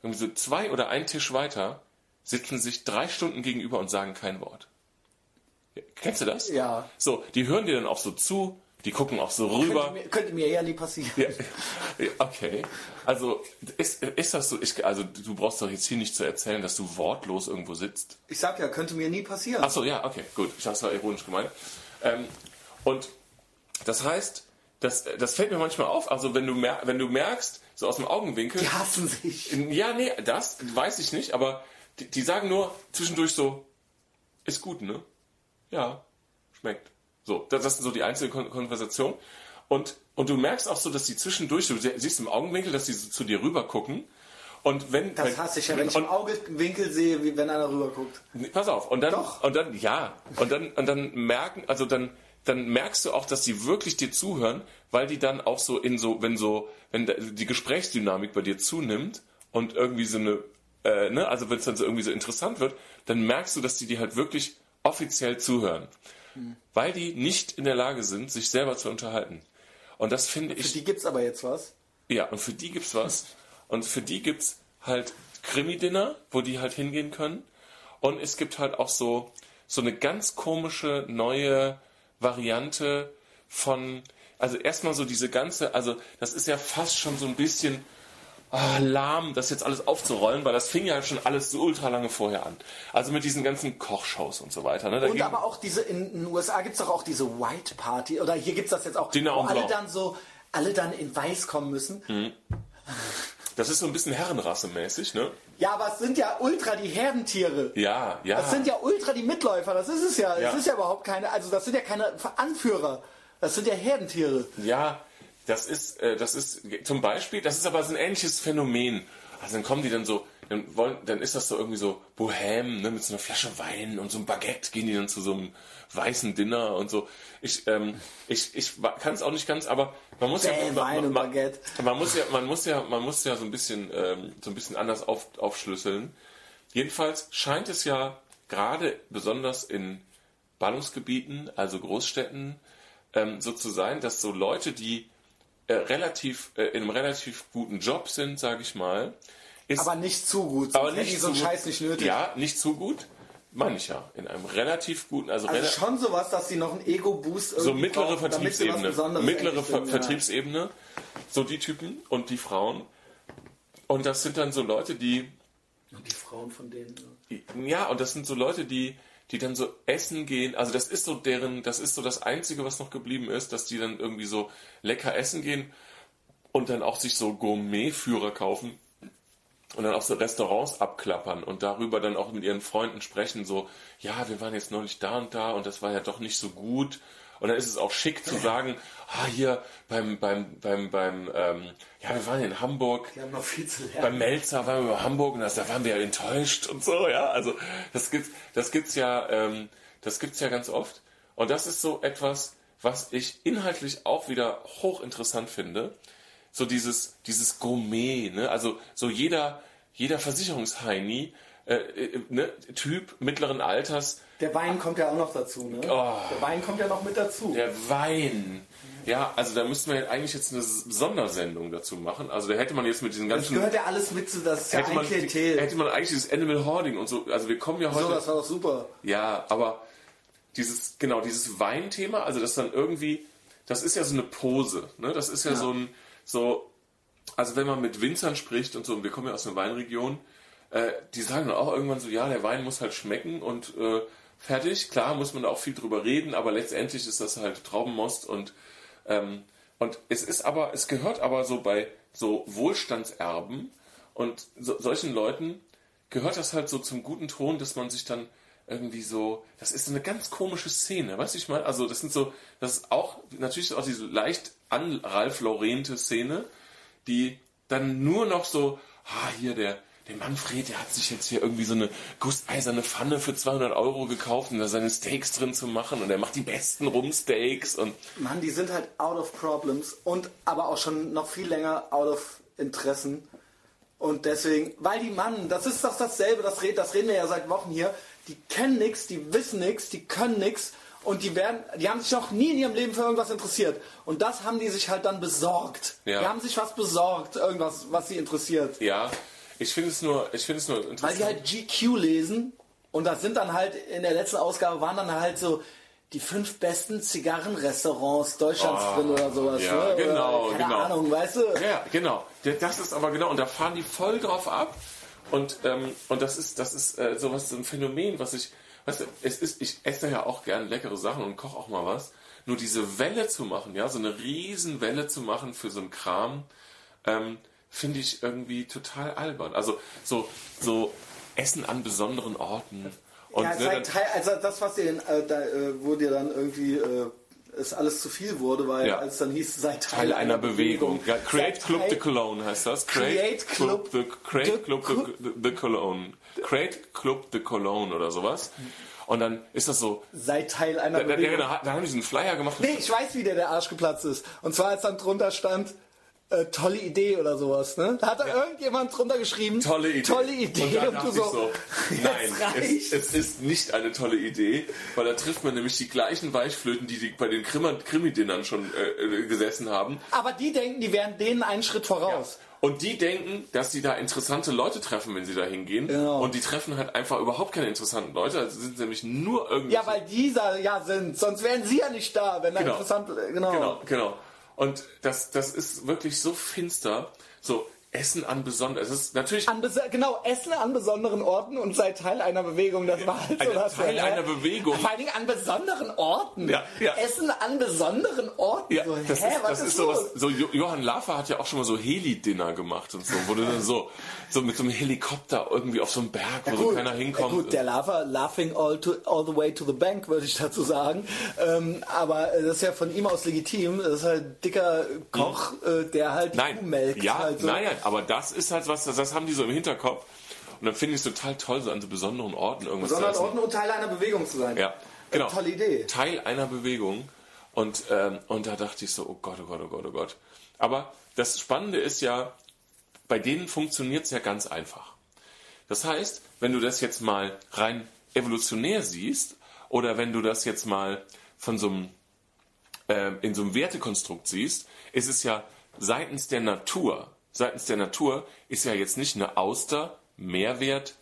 irgendwie so zwei oder ein Tisch weiter sitzen sich drei Stunden gegenüber und sagen kein Wort. Kennst du das? Ja. So, die hören dir dann auch so zu, die gucken auch so rüber. Könnte mir, könnte mir eher nie passieren. Ja, ja, okay. Also ist, ist das so, ich, also du brauchst doch jetzt hier nicht zu erzählen, dass du wortlos irgendwo sitzt. Ich sag ja, könnte mir nie passieren. Ach so, ja, okay, gut. Ich habe es ironisch gemeint. Ähm, und das heißt, das, das fällt mir manchmal auf. Also wenn du, mer wenn du merkst, so aus dem Augenwinkel. Die hassen sich. Ja, nee, das weiß ich nicht, aber die, die sagen nur zwischendurch so, ist gut, ne? Ja, schmeckt. So, das, das sind so die einzelnen Kon Konversationen. Und, und du merkst auch so, dass die zwischendurch, du siehst im Augenwinkel, dass die so zu dir rüber gucken. Und wenn, Das hasse ich ja, wenn ich im Augenwinkel sehe, wie wenn einer rüber guckt. Pass auf, und dann, Doch. und dann, ja, und dann, und dann merken, also dann, dann merkst du auch, dass die wirklich dir zuhören, weil die dann auch so in so, wenn so, wenn die Gesprächsdynamik bei dir zunimmt und irgendwie so eine, äh, ne, also wenn es dann so irgendwie so interessant wird, dann merkst du, dass die dir halt wirklich offiziell zuhören. Weil die nicht in der Lage sind, sich selber zu unterhalten. Und das finde Für ich. die gibt's aber jetzt was. Ja, und für die gibt's was. Und für die gibt's halt Krimi-Dinner, wo die halt hingehen können. Und es gibt halt auch so, so eine ganz komische neue Variante von, also erstmal so diese ganze, also das ist ja fast schon so ein bisschen ah, lahm, das jetzt alles aufzurollen, weil das fing ja schon alles so ultra lange vorher an. Also mit diesen ganzen Kochshows und so weiter. Ne? Da Und aber auch diese, in den USA gibt's doch auch diese White Party, oder hier gibt's das jetzt auch, Dinner wo on alle dann so, alle dann in Weiß kommen müssen. Hm. das ist so ein bisschen Herrenrasse-mäßig, ne? Ja, aber es sind ja ultra die Herdentiere. Ja, ja. Das sind ja ultra die Mitläufer, das ist es ja. Ja. Das ist ja überhaupt keine, also das sind ja keine Anführer. Das sind ja Herdentiere. Ja, das ist, äh, das ist zum Beispiel, das ist aber so ein ähnliches Phänomen. Also dann kommen die dann so, dann wollen, dann ist das so irgendwie so Bohem, ne, mit so einer Flasche Wein und so einem Baguette gehen die dann zu so einem weißen Dinner und so. Ich, ähm, ich, ich kann es auch nicht ganz, aber man muss ja, Bäh, man, Wein und man, man muss ja, man muss ja, man muss ja so ein bisschen, ähm, so ein bisschen anders auf, aufschlüsseln. Jedenfalls scheint es ja gerade besonders in Ballungsgebieten, also Großstädten, ähm, so zu sein, dass so Leute, die äh, relativ äh, in einem relativ guten Job sind, sage ich mal, ist Aber nicht zu gut. aber nicht so gut. Scheiß nicht nötig. Ja, nicht zu gut, meine ich ja, in einem relativ guten, also, Also schon sowas, dass sie noch einen Ego-Boost so mittlere brauchen, Vertriebsebene, mittlere Ver sind, ja. Vertriebsebene, so die Typen und die Frauen. Und das sind dann so Leute, die Und die Frauen von denen. Ja, und das sind so Leute, die, die dann so essen gehen. Also das ist so deren, das ist so das Einzige, was noch geblieben ist, dass die dann irgendwie so lecker essen gehen und dann auch sich so Gourmetführer kaufen und dann auch so Restaurants abklappern und darüber dann auch mit ihren Freunden sprechen, so, ja, wir waren jetzt neulich da und da und das war ja doch nicht so gut. Und dann ist es auch schick zu sagen, ah, hier beim, beim, beim, beim, ähm, ja, wir waren in Hamburg, Die haben noch viel zu lernen. beim Melzer waren wir über Hamburg und das, da waren wir ja enttäuscht und so, ja. Also das gibt's, das gibt's ja, ähm, das gibt's ja ganz oft. Und das ist so etwas, was ich inhaltlich auch wieder hochinteressant finde. So dieses, dieses Gourmet, ne? Also so jeder, jeder Versicherungsheini, äh, äh, ne, Typ mittleren Alters, Der Wein kommt ja auch noch dazu, ne? Oh. Der Wein kommt ja noch mit dazu. der Wein. Ja, also da müssten wir eigentlich jetzt eine Sondersendung dazu machen. Also da hätte man jetzt mit diesen das ganzen gehört ja alles mit zu, das ja hätte man, Klientel. hätte man eigentlich dieses Animal Hoarding und so, also wir kommen ja heute, so, das war doch super. ja, aber dieses, genau, dieses Weinthema, also das dann irgendwie, das ist ja so eine Pose, ne, das ist ja, Ja. so ein, so, also wenn man mit Winzern spricht und so, und wir kommen ja aus einer Weinregion, äh, die sagen dann auch irgendwann so, ja, der Wein muss halt schmecken und äh, fertig, klar muss man da auch viel drüber reden, aber letztendlich ist das halt Traubenmost und ähm, und es ist aber, es gehört aber so bei so Wohlstandserben und so, solchen Leuten gehört das halt so zum guten Ton, dass man sich dann irgendwie so, das ist so eine ganz komische Szene, weißt du, ich meine, also das sind so, das ist auch, natürlich auch diese leicht an Ralf Laurente Szene, die dann nur noch so, ah, hier der, der Manfred, der hat sich jetzt hier irgendwie so eine gusseiserne Pfanne für 200 Euro gekauft, um da seine Steaks drin zu machen und er macht die besten Rumsteaks und Mann, die sind halt out of problems und aber auch schon noch viel länger out of Interessen. Und deswegen, weil die Mann, das ist doch dasselbe, das, red, das reden wir ja seit Wochen hier, die kennen nichts, die wissen nichts, die können nichts und die werden, die haben sich noch nie in ihrem Leben für irgendwas interessiert. Und das haben die sich halt dann besorgt. Ja. Die haben sich was besorgt, irgendwas, was sie interessiert. Ja, Ich finde es nur, ich finde es nur Weil interessant. die halt GQ lesen und das sind dann halt, in der letzten Ausgabe waren dann halt so die fünf besten Zigarrenrestaurants Deutschlands drin oder sowas. ja, ne? genau, oder, keine genau. Ahnung, weißt du? Ja, genau. Das ist aber genau, und da fahren die voll drauf ab. Und, ähm, und das ist, das ist äh, sowas, so ein Phänomen, was ich, weißt du, es ist, ich esse ja auch gern leckere Sachen und koche auch mal was. Nur diese Welle zu machen, ja, so eine riesen Welle zu machen für so einen Kram, ähm, finde ich irgendwie total albern. Also so, so Essen an besonderen Orten. Und ja, ne, dann, Teil, also das, was dir, äh, da, äh, wo dir dann irgendwie äh, es alles zu viel wurde, weil Ja. als dann hieß, sei Teil, Teil einer Bewegung. Ja, Create Club de Cologne heißt das. Create Club the, Create de Club de, de Cologne. Create Club de Cologne oder sowas. Und dann ist das so. Sei Teil einer Da, da, Bewegung. da, da haben die diesen Flyer gemacht. Nee, ich weiß, wie der, der Arsch geplatzt ist. Und zwar, als dann drunter stand, äh, tolle Idee oder sowas, ne? Da hat da irgendjemand drunter geschrieben. Tolle Idee. Tolle Idee. Und, da Und, du so, so, nein, es, es ist nicht eine tolle Idee, weil da trifft man nämlich die gleichen Weichflöten, die, die bei den Krimi- Krimi-Dinnern schon äh, äh, gesessen haben. Aber die denken, die wären denen einen Schritt voraus. Und die denken, dass sie da interessante Leute treffen, wenn sie da hingehen. Genau. Und die treffen halt einfach überhaupt keine interessanten Leute. Also sind nämlich nur irgendwie. Ja, weil dieser ja sind, sonst wären sie ja nicht da, wenn da Genau. interessant, genau. Genau, genau. Und das, das ist wirklich so finster. So, Essen an besonders. Es ist natürlich An genau, Essen an besonderen Orten und sei Teil einer Bewegung. Das war halt so das. Teil ja. einer Bewegung. Vor allen Dingen an besonderen Orten. Ja, ja. Essen an besonderen Orten. Ja, so, das hä, ist, das ist ist. So, Jo- Johann Lafer hat ja auch schon mal so Heli-Dinner gemacht und so, wo du dann so, so mit so einem Helikopter irgendwie auf so einem Berg, wo so keiner hinkommt. Ja gut, der Lava, laughing all, to, all the way to the bank, würde ich dazu sagen. Ähm, aber das ist ja von ihm aus legitim. Das ist halt ein dicker Koch, äh, der halt nein, melkt. ja, halt so. nein, aber das ist halt was, das, haben die so im Hinterkopf. Und dann finde ich es total toll, so an so besonderen Orten irgendwas Besonderen zu essen. Orten und Teil einer Bewegung zu sein. Ja, genau. Äh, tolle Idee. Teil einer Bewegung. Und, ähm, und da dachte ich so, oh Gott, oh Gott, oh Gott, oh Gott. Aber das Spannende ist ja, bei denen funktioniert es ja ganz einfach. Das heißt, wenn du das jetzt mal rein evolutionär siehst, oder wenn du das jetzt mal von so einem, ähm, in so einem Wertekonstrukt siehst, ist es ja seitens der Natur, seitens der Natur ist ja jetzt nicht eine Auster mehr wert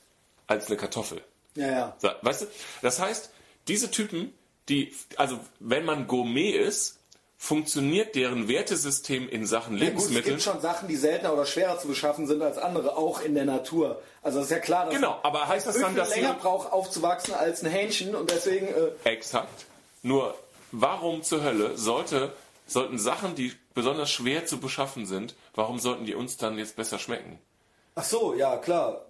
als eine Kartoffel. Ja, ja. Weißt du? Das heißt, diese Typen, die, also wenn man Gourmet ist, funktioniert deren Wertesystem in Sachen Ja, gut, es Lebensmittel. gibt schon Sachen, die seltener oder schwerer zu beschaffen sind als andere, auch in der Natur. Also das ist ja klar, dass Genau, aber heißt das dann, dass länger sie- braucht aufzuwachsen als ein Hähnchen und deswegen äh, Exakt. Nur, warum zur Hölle sollte, sollten Sachen, die besonders schwer zu beschaffen sind, warum sollten die uns dann jetzt besser schmecken? Ach so, ja, klar.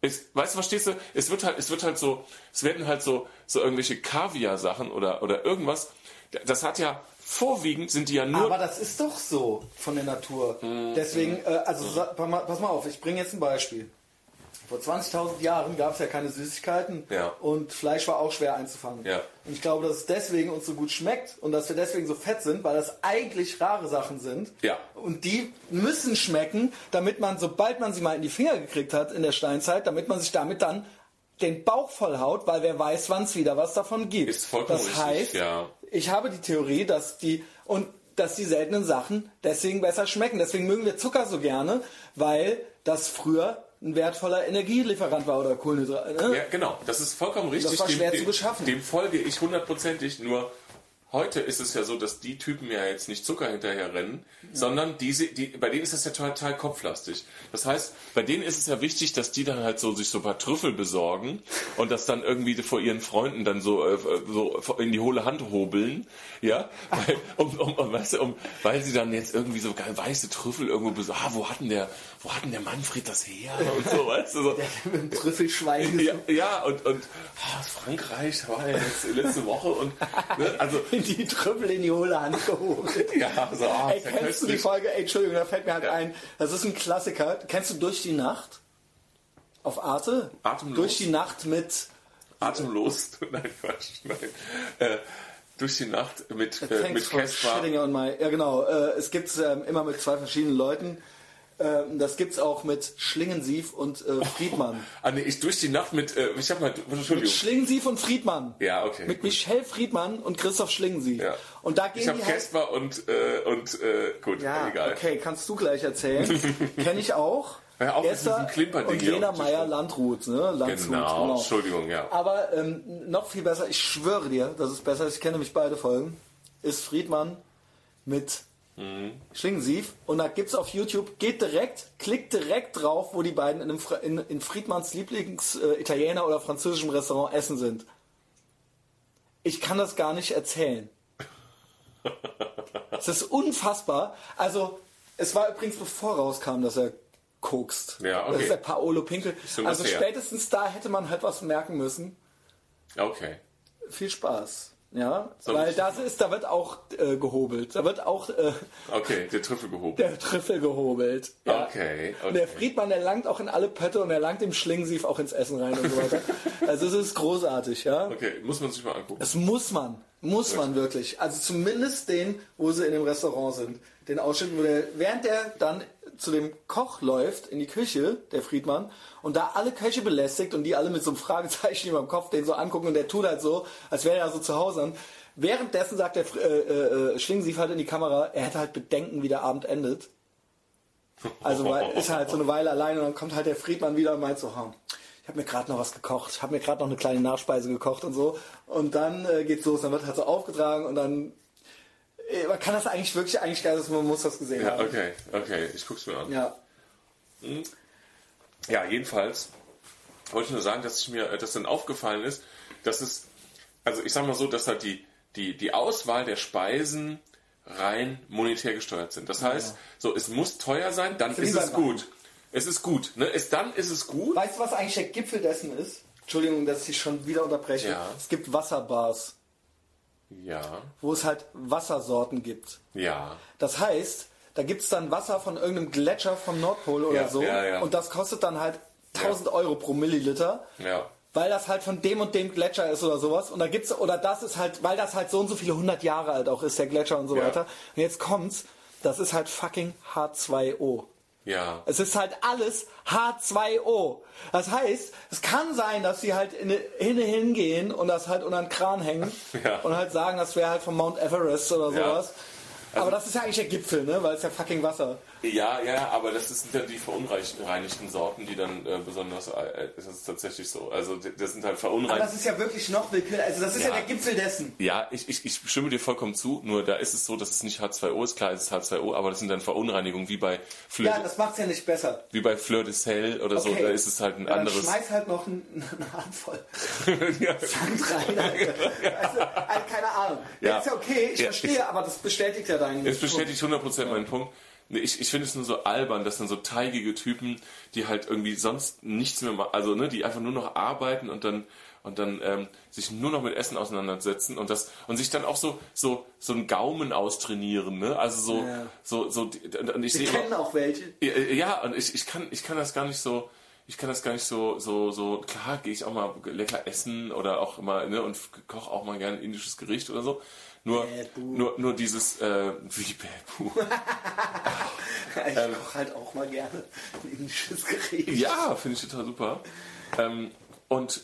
Es, weißt du, verstehst du? Es wird halt, es wird halt so, es werden halt so, so irgendwelche Kaviar-Sachen oder, oder irgendwas. Das hat ja, vorwiegend sind die ja nur Aber das ist doch so von der Natur. Mhm. Deswegen, äh, also sa- pass mal, pass mal auf, ich bringe jetzt ein Beispiel. Vor 20.000 Jahren gab es ja keine Süßigkeiten Ja. und Fleisch war auch schwer einzufangen. Ja. Und ich glaube, dass es deswegen uns so gut schmeckt und dass wir deswegen so fett sind, weil das eigentlich rare Sachen sind. Ja. Und die müssen schmecken, damit man, sobald man sie mal in die Finger gekriegt hat in der Steinzeit, damit man sich damit dann den Bauch vollhaut, weil wer weiß, wann es wieder was davon gibt. Ist vollkommen das richtig, heißt, ja. ich habe die Theorie, dass die und dass die seltenen Sachen deswegen besser schmecken. Deswegen mögen wir Zucker so gerne, weil das früher ein wertvoller Energielieferant war oder Kohlenhydrate. Ne? Ja, genau, das ist vollkommen richtig. Das war schwer dem, zu beschaffen. Dem, folge ich hundertprozentig. Nur heute ist es ja so, dass die Typen ja jetzt nicht Zucker hinterher rennen, sondern diese, die, bei denen ist das ja total kopflastig. Das heißt, bei denen ist es ja wichtig, dass die dann halt so sich so ein paar Trüffel besorgen und das dann irgendwie vor ihren Freunden dann so, äh, so in die hohle Hand hobeln, ja, weil, um, um, um, weißt du, um, weil sie dann jetzt irgendwie so geil weiße Trüffel irgendwo besorgen. Ah, wo hatten der, wo hatten der Manfred das her und so, weißt du, so. Mit dem Trüffelschwein Ja, ja und, und ah, Frankreich war ja jetzt letzte Woche und ne, also in die Trüffel in die hohle Hand geholt. ja, so, ah, Ey, ja kennst du die köstlich. Folge? Ey, Entschuldigung, da fällt mir halt ein. Das ist ein Klassiker. Kennst du Durch die Nacht? Auf Arte? Atemlos? Durch die Nacht mit Atemlos. Nein, Quatsch. Nein. Äh, durch die Nacht mit, äh, mit Caspar. Ja, genau. Äh, es gibt es ähm, immer mit zwei verschiedenen Leuten. Ähm, das gibt's auch mit Schlingensief und äh, Friedmann. Ah, nee, ich durch die Nacht mit, äh, ich hab mal, Entschuldigung. Schlingensief und Friedmann. Ja, okay. Mit Michelle Friedmann und Christoph Schlingensief. Ja. Und da gehen Ich habe die halt, Caspar und, äh, und äh, gut, Ja, egal. okay, kannst du gleich erzählen. Kenne ich auch. Ja, auch mit Klimperding und Lena. Meyer Landrut, ne? Landshut, Genau, Entschuldigung, ja. Aber ähm, noch viel besser, ich schwöre dir, das ist besser, ich kenne nämlich beide Folgen, ist Friedmann mit Mhm. Schlingensief. Und da gibt's auf YouTube, geht direkt, klickt direkt drauf, wo die beiden in, einem, in, in Friedmanns Lieblings-Italiener oder französischem Restaurant essen sind. Ich kann das gar nicht erzählen. Es ist unfassbar. Also, es war übrigens bevor rauskam, dass er kokst. Ja, okay. Das ist der Paolo Pinkel. Also spätestens da hätte man halt was merken müssen. Okay. Viel Spaß. Ja, So. weil das ist, da wird auch äh, gehobelt. Da wird auch äh, Okay, der Trüffel gehoben. der Trüffel gehobelt. Ja. Okay, Und okay. der Friedmann, der langt auch in alle Pötte und er langt im Schlingensief auch ins Essen rein und so weiter. Also es ist großartig, ja. Okay, muss man sich mal angucken. Das muss man. Muss man wirklich. Also zumindest den, wo sie in dem Restaurant sind. Den Ausschnitt, wo der, während der dann zu dem Koch läuft in die Küche, der Friedmann, und da alle Köche belästigt und die alle mit so einem Fragezeichen über dem Kopf den so angucken und der tut halt so, als wäre er so zu Hause. Und währenddessen sagt der Fr- äh, äh, Schlingensief halt in die Kamera, er hätte halt Bedenken, wie der Abend endet. Also weil, ist halt so eine Weile alleine und dann kommt halt der Friedmann wieder und meint so, ha, ich habe mir gerade noch was gekocht, ich habe mir gerade noch eine kleine Nachspeise gekocht und so. Und dann äh, geht's los, dann wird halt so aufgetragen und dann äh, man kann das eigentlich wirklich eigentlich geil, dass man muss das gesehen Ja, haben. okay, okay, ich guck's mir an. Ja. Ja, jedenfalls wollte ich nur sagen, dass ich mir äh, das dann aufgefallen ist, dass es, also ich sag mal so, dass halt die, die, die Auswahl der Speisen rein monetär gesteuert sind. Das heißt, so es muss teuer sein, dann ist es gut. Es ist gut. Ne? Es, dann ist es gut. Weißt du, was eigentlich der Gipfel dessen ist? Entschuldigung, dass ich schon wieder unterbreche. Ja. Es gibt Wasserbars, Ja, wo es halt Wassersorten gibt. ja. Das heißt, da gibt es dann Wasser von irgendeinem Gletscher vom Nordpol oder Ja, so. ja, ja. Und das kostet dann halt 1000 Euro pro Milliliter. Ja. Weil das halt von dem und dem Gletscher ist oder sowas. Und da gibt's, oder das ist halt, weil das halt so und so viele hundert Jahre alt auch ist, der Gletscher und so weiter. Und jetzt kommt's, das ist halt fucking H2O. Ja. Es ist halt alles H2O. Das heißt, es kann sein, dass sie halt in, hinne hingehen und das halt unter den Kran hängen Ja. und halt sagen, das wäre halt vom Mount Everest oder Ja. sowas. Aber das ist ja eigentlich der Gipfel, ne? Weil es ja fucking Wasser. Ja, ja, aber das sind dann die verunreinigten Sorten, die dann äh, besonders, äh, das ist tatsächlich so. Also das sind halt Aber verunreinigt. das ist ja wirklich noch willkürlich. Also das ist ja, Ja. der Gipfel dessen. Ja, ich, ich, ich stimme dir vollkommen zu, nur da ist es so, dass es nicht H2O ist, klar es ist H2O, aber das sind dann Verunreinigungen wie bei Fleur, Ja, das macht's ja nicht besser. wie bei Fleur de Sel oder so, Okay. da ist es halt ein Ja, dann anderes. schmeiß halt noch ein, eine Handvoll ja. Sand rein. Alter. Also, also, keine Ahnung. Ja. Ja. Ist ja okay, ich verstehe, aber das bestätigt ja deinen Es bestätigt 100% meinen Punkt. Nee, Ich, ich finde es nur so albern, dass dann so teigige Typen, die halt irgendwie sonst nichts mehr machen, also ne, die einfach nur noch arbeiten und dann und dann ähm, sich nur noch mit Essen auseinandersetzen und das und sich dann auch so so so einen Gaumen austrainieren, ne? Also so Ja. so so und ich sehe kennen auch welche. Ja, Ja, und ich, ich, kann, ich kann das gar nicht so, ich kann das gar nicht so, so, so, klar gehe ich auch mal lecker essen oder auch mal, ne, und koche auch mal gerne ein indisches Gericht oder so. Nur, nur, nur dieses, äh, wie Bad Boo. Ich koche halt auch mal gerne ein indisches Gericht. Ja, finde ich total super. Ähm, und,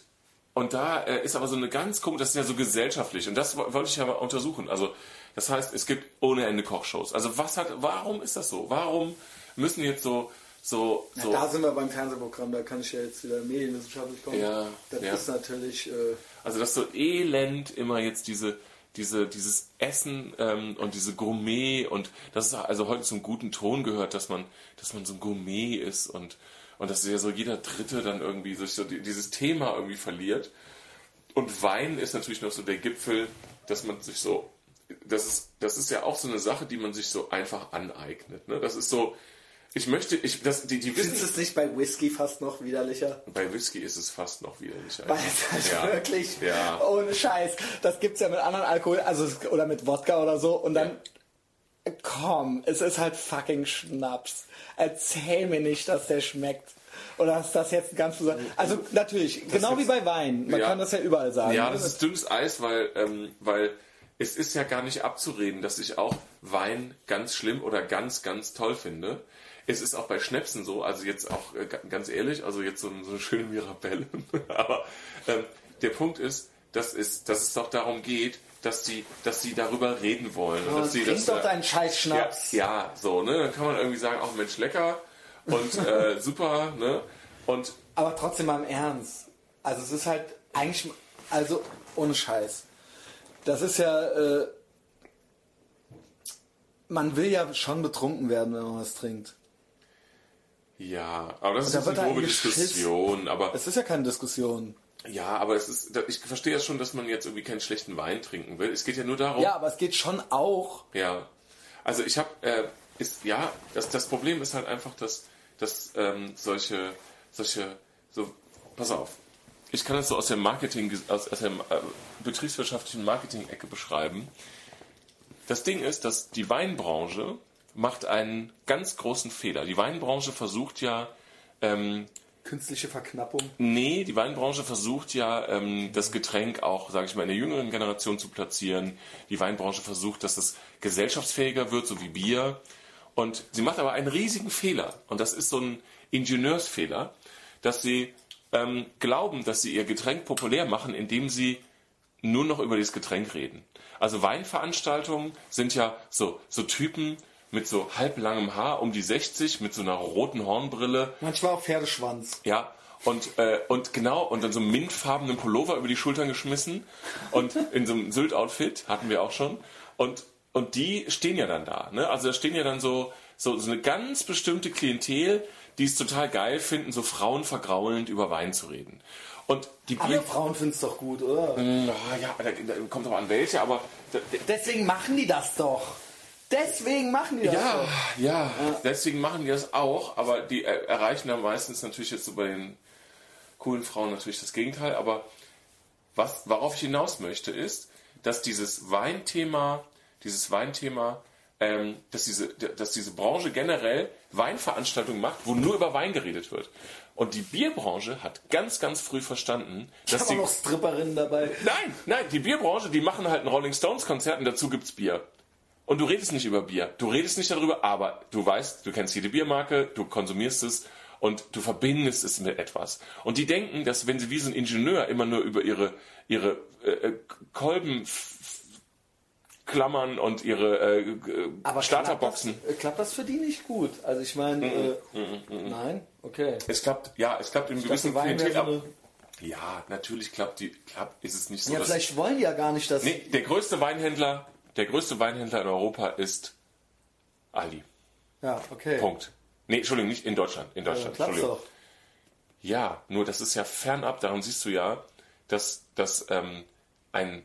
und da äh, ist aber so eine ganz komische, das ist ja so gesellschaftlich und das wo- wollte ich ja mal untersuchen. Also, das heißt, es gibt ohne Ende Kochshows. Also, was hat, warum ist das so? Warum müssen jetzt so, so, so. Da sind wir beim Fernsehprogramm, da kann ich ja jetzt wieder medienwissenschaftlich kommen. Ja, das ja. ist natürlich. Äh, Also dass so elend immer jetzt diese, diese, dieses Essen ähm, und diese Gourmet und das ist also heute zum guten Ton gehört, dass man, dass man so ein Gourmet ist und, und dass ja so jeder Dritte dann irgendwie sich so die- dieses Thema irgendwie verliert. Und Wein ist natürlich noch so der Gipfel, dass man sich so, das ist, das ist ja auch so eine Sache, die man sich so einfach aneignet. Ne? Das ist so, ich möchte, ich, das, die, die wissen, es nicht bei Whisky fast noch widerlicher? bei Whisky ist es fast noch widerlich. Weil es halt Ja. wirklich Ja. ohne Scheiß. Das gibt's ja mit anderen Alkohol, also oder mit Wodka oder so. Und dann, komm, es ist halt fucking Schnaps. Erzähl mir nicht, dass der schmeckt. Oder ist das jetzt ganz besonders? Also natürlich, genau wie bei Wein. Man Ja. kann das ja überall sagen. Ja, das ist dünnes Eis, weil, ähm, weil es ist ja gar nicht abzureden, dass ich auch Wein ganz schlimm oder ganz, ganz toll finde. Es ist auch bei Schnäpsen so, also jetzt auch äh, ga- ganz ehrlich, also jetzt so, so eine schöne Mirabelle. Aber ähm, der Punkt ist, dass es, dass es doch darum geht, dass die, dass die darüber reden wollen. Oh, dass das, doch äh, deinen scheiß Schnaps. Ja, ja, so, ne? Dann kann man irgendwie sagen, ach Mensch, lecker. und äh, super, ne? Und Aber trotzdem mal im Ernst. Also es ist halt eigentlich, also ohne Scheiß. Das ist ja, äh, man will ja schon betrunken werden, wenn man was trinkt. Ja, aber das ist da eine grobe. Diskussion, aber Es ist ja keine Diskussion. ja, aber es ist, ich verstehe ja schon, dass man jetzt irgendwie keinen schlechten Wein trinken will. Es geht ja nur darum, Ja, aber es geht schon auch. Ja, also ich habe, äh, ist ja, das, das Problem ist halt einfach, dass, dass ähm, solche, solche, so, pass auf, ich kann das so aus der Marketing, aus, aus der äh, betriebswirtschaftlichen Marketing-Ecke beschreiben. Das Ding ist, dass die Weinbranche macht einen ganz großen Fehler. Die Weinbranche versucht ja, ähm, Künstliche Verknappung. Nee, die Weinbranche versucht ja, ähm, das Getränk auch, sage ich mal, in der jüngeren Generation zu platzieren. Die Weinbranche versucht, dass es gesellschaftsfähiger wird, so wie Bier. Und sie macht aber einen riesigen Fehler. Und das ist so ein Ingenieursfehler, dass sie ähm, glauben, dass sie ihr Getränk populär machen, indem sie nur noch über dieses Getränk reden. Also Weinveranstaltungen sind ja so, so Typen mit so halblangem Haar um die 60, mit so einer roten Hornbrille, Manchmal auch Pferdeschwanz. ja, und, äh, und genau, und dann so einen mintfarbenen Pullover über die Schultern geschmissen und in so einem Sylt-Outfit, hatten wir auch schon. Und, und die stehen ja dann da. Ne? Also da stehen ja dann so, so, so eine ganz bestimmte Klientel, die es total geil finden, so Frauen vergraulend über Wein zu reden. Und die Aber Bier... Frauen finden es doch gut, oder? Na ja, da, da kommt aber an welche, aber... Da, Deswegen machen die das doch. Deswegen machen die das ja, doch. ja, deswegen machen die das auch, aber die er erreichen dann meistens natürlich jetzt so bei den coolen Frauen natürlich das Gegenteil. Aber was, worauf ich hinaus möchte, ist, dass dieses Weinthema, dieses Weinthema, ähm, dass, diese, dass diese Branche generell Weinveranstaltungen macht, wo nur über Wein geredet wird. Und die Bierbranche hat ganz, ganz früh verstanden, Ich dass auch die. noch Stripperinnen dabei. Nein, nein, die Bierbranche, die machen halt ein Rolling Stones Konzert und dazu gibt's Bier. Und du redest nicht über Bier. Du redest nicht darüber, aber du weißt, du kennst jede Biermarke, du konsumierst es und du verbindest es mit etwas. Und die denken, dass wenn sie wie so ein Ingenieur immer nur über ihre, ihre äh, äh, Kolben klammern und ihre äh, äh, Starterboxen. Klappt das, äh, klappt das für die nicht gut? Also ich meine, äh, nein? Okay. Es klappt, ja, es klappt im gewissen Klientel. ab- Ja, natürlich klappt die, klappt, ist es nicht so. ja, vielleicht wollen die ja gar nicht, dass... Nee, der größte Weinhändler, der größte Weinhändler in Europa ist Aldi. Ja, okay. Punkt. Nee, Entschuldigung, nicht in Deutschland. In Ja, Deutschland. klappt's Entschuldigung. doch. Ja, nur das ist ja fernab, daran siehst du ja, dass, dass ähm, ein,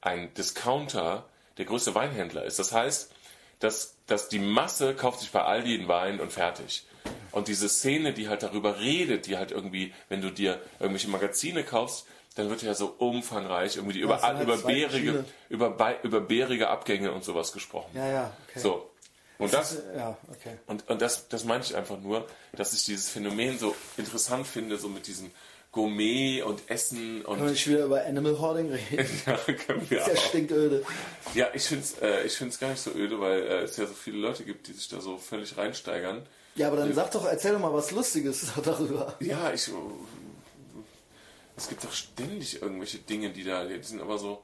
ein Discounter der größte Weinhändler ist. Das heißt, dass, dass die Masse kauft sich bei Aldi einen Wein und fertig. Und diese Szene, die halt darüber redet, die halt irgendwie, wenn du dir irgendwelche Magazine kaufst, dann wird ja so umfangreich irgendwie über, halt über, bärige, über, über bärige Abgänge und sowas gesprochen. Ja, ja, okay. So. Und das, Ja, okay. und, und das, das meine ich einfach nur, dass ich dieses Phänomen so interessant finde, so mit diesem Gourmet und Essen und Können wir wieder über Animal Hoarding reden? ja, können wir Das ist ja auch. stinköde. Ja, ich finde es äh, ich find's gar nicht so öde, weil äh, es ja so viele Leute gibt, die sich da so völlig reinsteigern. Ja, aber dann sag doch, erzähl doch mal was Lustiges darüber. Ja, ich. Es gibt doch ständig irgendwelche Dinge, die da, die sind aber so.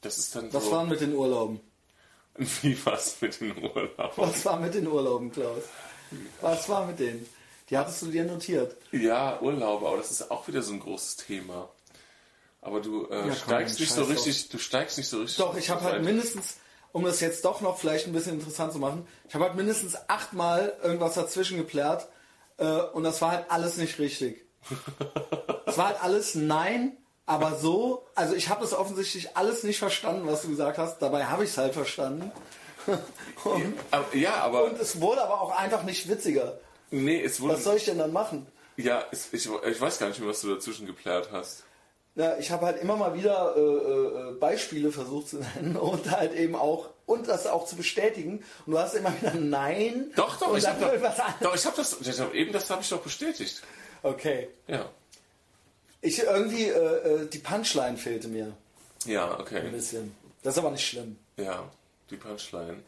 Das ist dann Was so. war mit den Urlauben? Wie was mit den Urlaub? Was war mit den Urlauben, Klaus? Was war mit denen? Die hattest du dir notiert. Ja, Urlaube, aber das ist auch wieder so ein großes Thema. Aber du äh, komm, steigst nicht so richtig, du steigst nicht so richtig. Doch, ich habe halt mindestens, um das jetzt doch noch vielleicht ein bisschen interessant zu machen, ich habe halt mindestens achtmal irgendwas dazwischen geplärt äh, und das war halt alles nicht richtig. Es war halt alles nein, aber so, also ich habe das offensichtlich alles nicht verstanden, was du gesagt hast. Dabei habe ich es halt verstanden. und, ja, aber und es wurde aber auch einfach nicht witziger. nee, es wurde. Was soll ich denn dann machen? Ja, es, ich, ich weiß gar nicht mehr, was du dazwischen geplärt hast. Ja, ich habe halt immer mal wieder äh, äh, Beispiele versucht zu nennen und halt eben auch und das auch zu bestätigen. Und du hast immer wieder Nein. Doch, doch, ich habe doch, doch, ich habe das, ich hab, eben das habe ich doch bestätigt. Okay. Ja. Ich irgendwie, äh, äh, die Punchline fehlte mir Ja, ein okay. bisschen. Das ist aber nicht schlimm. Ja, die Punchline.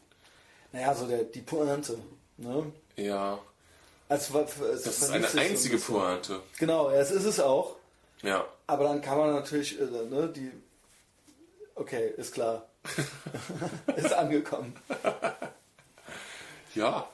Naja, so der, die Pointe. Ne? Ja, Also, das ist eine sich so ein einzige. Pointe. Genau, ja, es ist es auch. Ja. Aber dann kann man natürlich, äh, ne, die. Okay, ist klar. ist angekommen. Ja,